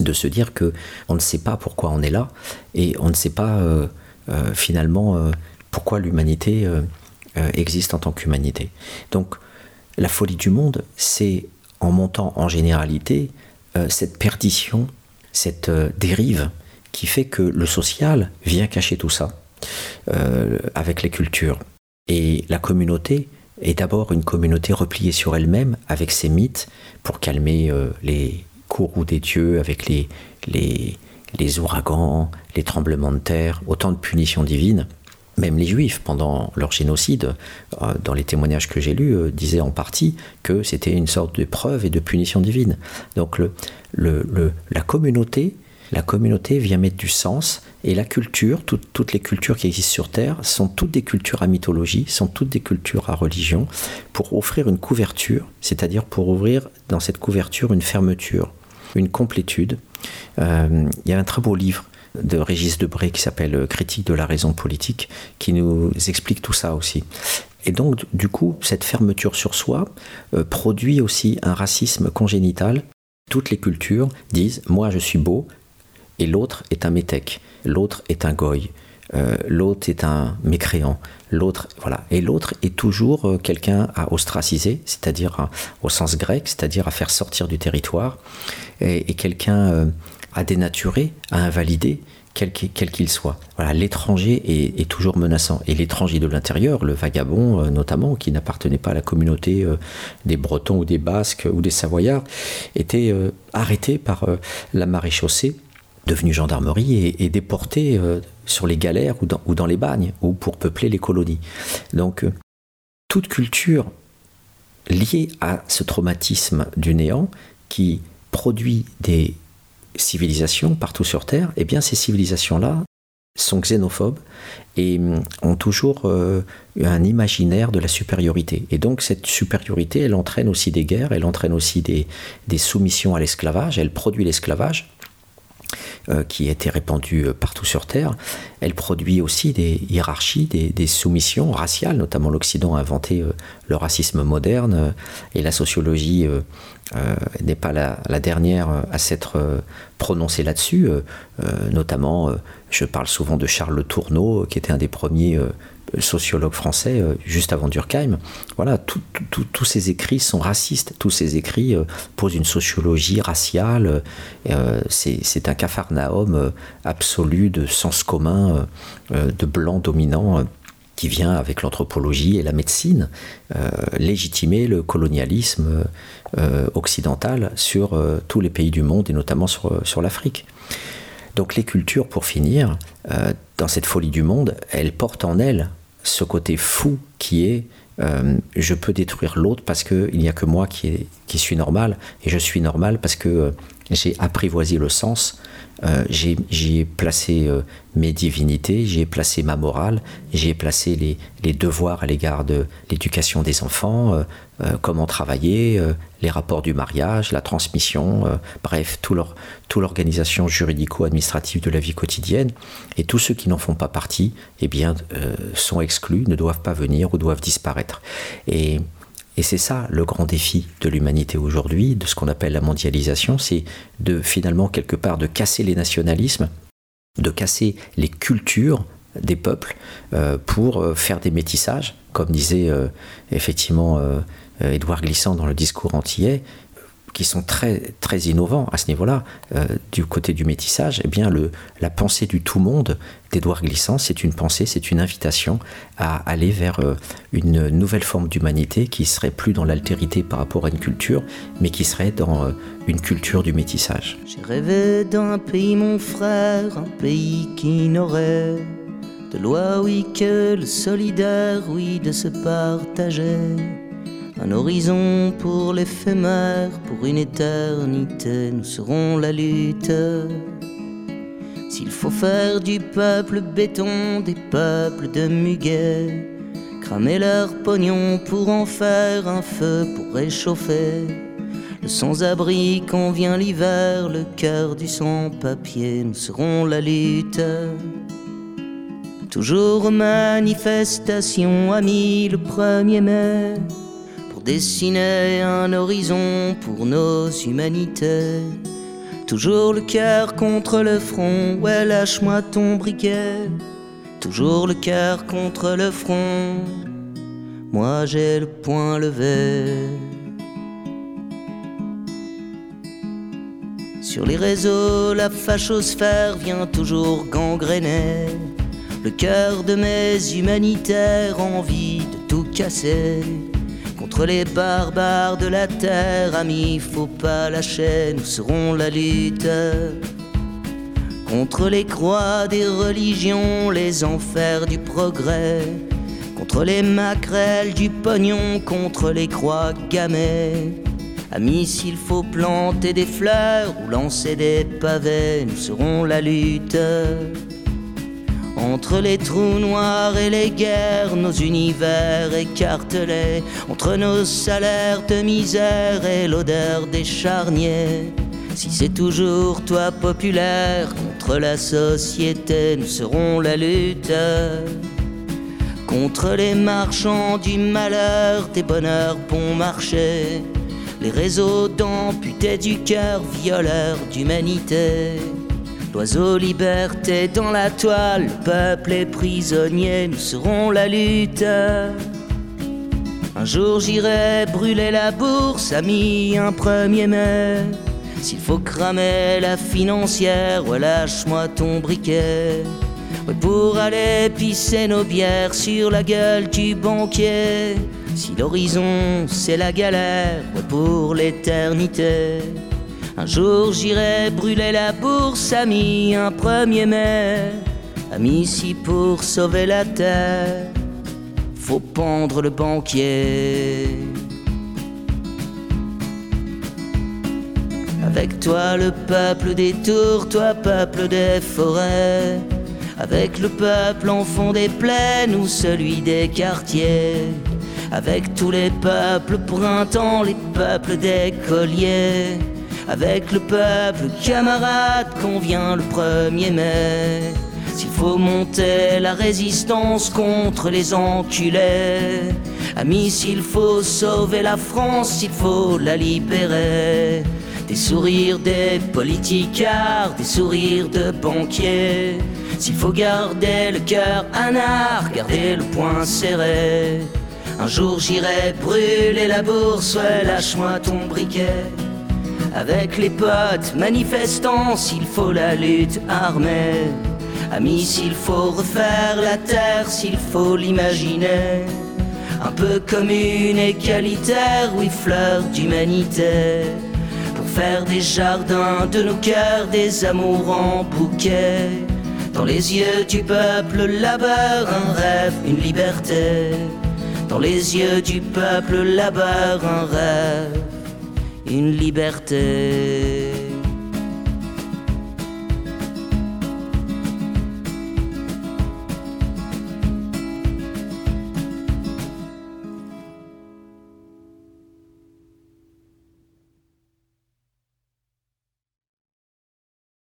de se dire que on ne sait pas pourquoi on est là et on ne sait pas euh, euh, finalement euh, pourquoi l'humanité existe en tant qu'humanité. Donc la folie du monde, c'est en montant en généralité cette perdition, cette dérive qui fait que le social vient cacher tout ça avec les cultures. Et la communauté est d'abord une communauté repliée sur elle-même avec ses mythes pour calmer les courroux des dieux avec les, les, les ouragans, les tremblements de terre, autant de punitions divines. Même les juifs, pendant leur génocide, euh, dans les témoignages que j'ai lus, euh, disaient en partie que c'était une sorte de preuve et de punition divine. Donc le, le, la communauté la communauté vient mettre du sens et la culture, toutes les cultures qui existent sur Terre, sont toutes des cultures à mythologie, sont toutes des cultures à religion, pour offrir une couverture, c'est-à-dire pour ouvrir dans cette couverture une fermeture, une complétude. Euh, il y a un très beau livre de Régis Debré qui s'appelle Critique de la raison politique, qui nous explique tout ça aussi. et donc, du coup, cette fermeture sur soi euh, produit aussi un racisme congénital. Toutes les cultures disent Moi, je suis beau, et l'autre est un métèque, l'autre est un goy, euh, l'autre est un mécréant, l'autre, voilà. Et l'autre est toujours euh, quelqu'un à ostraciser, c'est-à-dire au sens grec, c'est-à-dire à faire sortir du territoire, et, quelqu'un à dénaturer, à invalider, quel qu'il soit. Voilà, l'étranger est, toujours menaçant. Et l'étranger de l'intérieur, le vagabond euh, notamment, qui n'appartenait pas à la communauté euh, des Bretons ou des Basques ou des Savoyards, était euh, arrêté par la maréchaussée, devenue gendarmerie, et, déporté sur les galères ou dans, les bagnes, ou pour peupler les colonies. Donc, toute culture liée à ce traumatisme du néant qui produit des civilisations partout sur Terre, eh bien ces civilisations-là sont xénophobes et mm, ont toujours euh, un imaginaire de la supériorité. Et donc cette supériorité, elle entraîne aussi des guerres, elle entraîne aussi des soumissions à l'esclavage, elle produit l'esclavage. Euh, qui été répandue euh, partout sur Terre, elle produit aussi des hiérarchies, des, soumissions raciales, notamment l'Occident a inventé euh, le racisme moderne, et la sociologie n'est pas la, la, dernière à s'être prononcée là-dessus, notamment, je parle souvent de Charles Tourneau, qui était un des premiers sociologue français euh, juste avant Durkheim. Voilà, tous ces écrits sont racistes, tous ces écrits euh, posent une sociologie raciale. Euh, c'est un capharnaüm absolu de sens commun, de blanc dominant qui vient avec l'anthropologie et la médecine légitimer le colonialisme occidental sur tous les pays du monde et notamment sur, sur l'Afrique. Donc les cultures, pour finir, dans cette folie du monde, elles portent en elles ce côté fou qui est euh, je peux détruire l'autre parce qu'il n'y a que moi qui, suis normal et je suis normal parce que euh, j'ai apprivoisé le sens euh, j'y ai placé euh, mes divinités, j'y ai placé ma morale, j'y ai placé les, devoirs à l'égard de l'éducation des enfants, euh, comment travailler, les rapports du mariage, la transmission, bref, toute l'organisation juridico-administrative de la vie quotidienne. Et tous ceux qui n'en font pas partie, eh bien, sont exclus, ne doivent pas venir ou doivent disparaître. Et et c'est ça le grand défi de l'humanité aujourd'hui, de ce qu'on appelle la mondialisation, c'est de finalement quelque part de casser les nationalismes, de casser les cultures des peuples euh, pour euh, faire des métissages, comme disait euh, effectivement Édouard Glissant dans le discours antillais, qui sont très, très innovants à ce niveau-là, euh, du côté du métissage, eh bien le, la pensée du tout monde d'Édouard Glissant, c'est une pensée, c'est une invitation à aller vers euh, une nouvelle forme d'humanité qui serait plus dans l'altérité par rapport à une culture, mais qui serait dans euh, une culture du métissage. J'ai rêvé d'un pays, mon frère, un pays qui n'aurait de loi, oui, que le solidaire, oui, de se partager un horizon pour l'éphémère, pour une éternité, nous serons la lutte. S'il faut faire du peuple béton des peuples de muguet, cramer leur pognon pour en faire un feu pour réchauffer. Le sans-abri quand vient l'hiver, le cœur du sans-papier, nous serons la lutte. Toujours manifestation, amis, le 1er mai dessiner un horizon pour nos humanités. Toujours le cœur contre le front, ouais, lâche-moi ton briquet. Toujours le cœur contre le front, moi j'ai le poing levé. Sur les réseaux, la fachosphère vient toujours gangréner le cœur de mes humanitaires, envie de tout casser. Contre les barbares de la terre, amis, faut pas lâcher, nous serons la lutte. Contre les croix des religions, les enfers du progrès. Contre les maquerelles du pognon, contre les croix gammées. Amis, s'il faut planter des fleurs ou lancer des pavés, nous serons la lutte. Entre les trous noirs et les guerres, nos univers écartelés, entre nos salaires de misère et l'odeur des charniers. Si c'est toujours toi populaire contre la société, nous serons la lutte. Contre les marchands du malheur, des bonheurs bon marché. Les réseaux d'amputés du cœur, violeurs d'humanité. L'oiseau liberté dans la toile, le peuple est prisonnier, nous serons la lutte. Un jour j'irai brûler la bourse, ami, un 1er mai. S'il faut cramer la financière, ouais, lâche-moi ton briquet. Ouais, pour aller pisser nos bières sur la gueule du banquier. Si l'horizon c'est la galère, pour l'éternité. Un jour j'irai brûler la bourse, ami, un 1er mai. Ami, si pour sauver la terre, faut pendre le banquier. Avec toi le peuple des tours, toi peuple des forêts. Avec le peuple en fond des plaines ou celui des quartiers. Avec tous les peuples printemps, les peuples des colliers. Avec le peuple camarade qu'on vient le 1er mai. S'il faut monter la résistance contre les enculés. Amis, s'il faut sauver la France, il faut la libérer. Des sourires des politicards, des sourires de banquiers. S'il faut garder le cœur anard, garder le poing serré. Un jour j'irai brûler la bourse, ouais, lâche-moi ton briquet. Avec les potes manifestants, s'il faut la lutte armée. Amis, s'il faut refaire la terre, s'il faut l'imaginer. Un peu commune, égalitaire, oui, fleur d'humanité faire des jardins de nos cœurs, des amours en bouquet. Dans les yeux du peuple, là-bas, un rêve, une liberté. Dans les yeux du peuple, là-bas, un rêve, une liberté.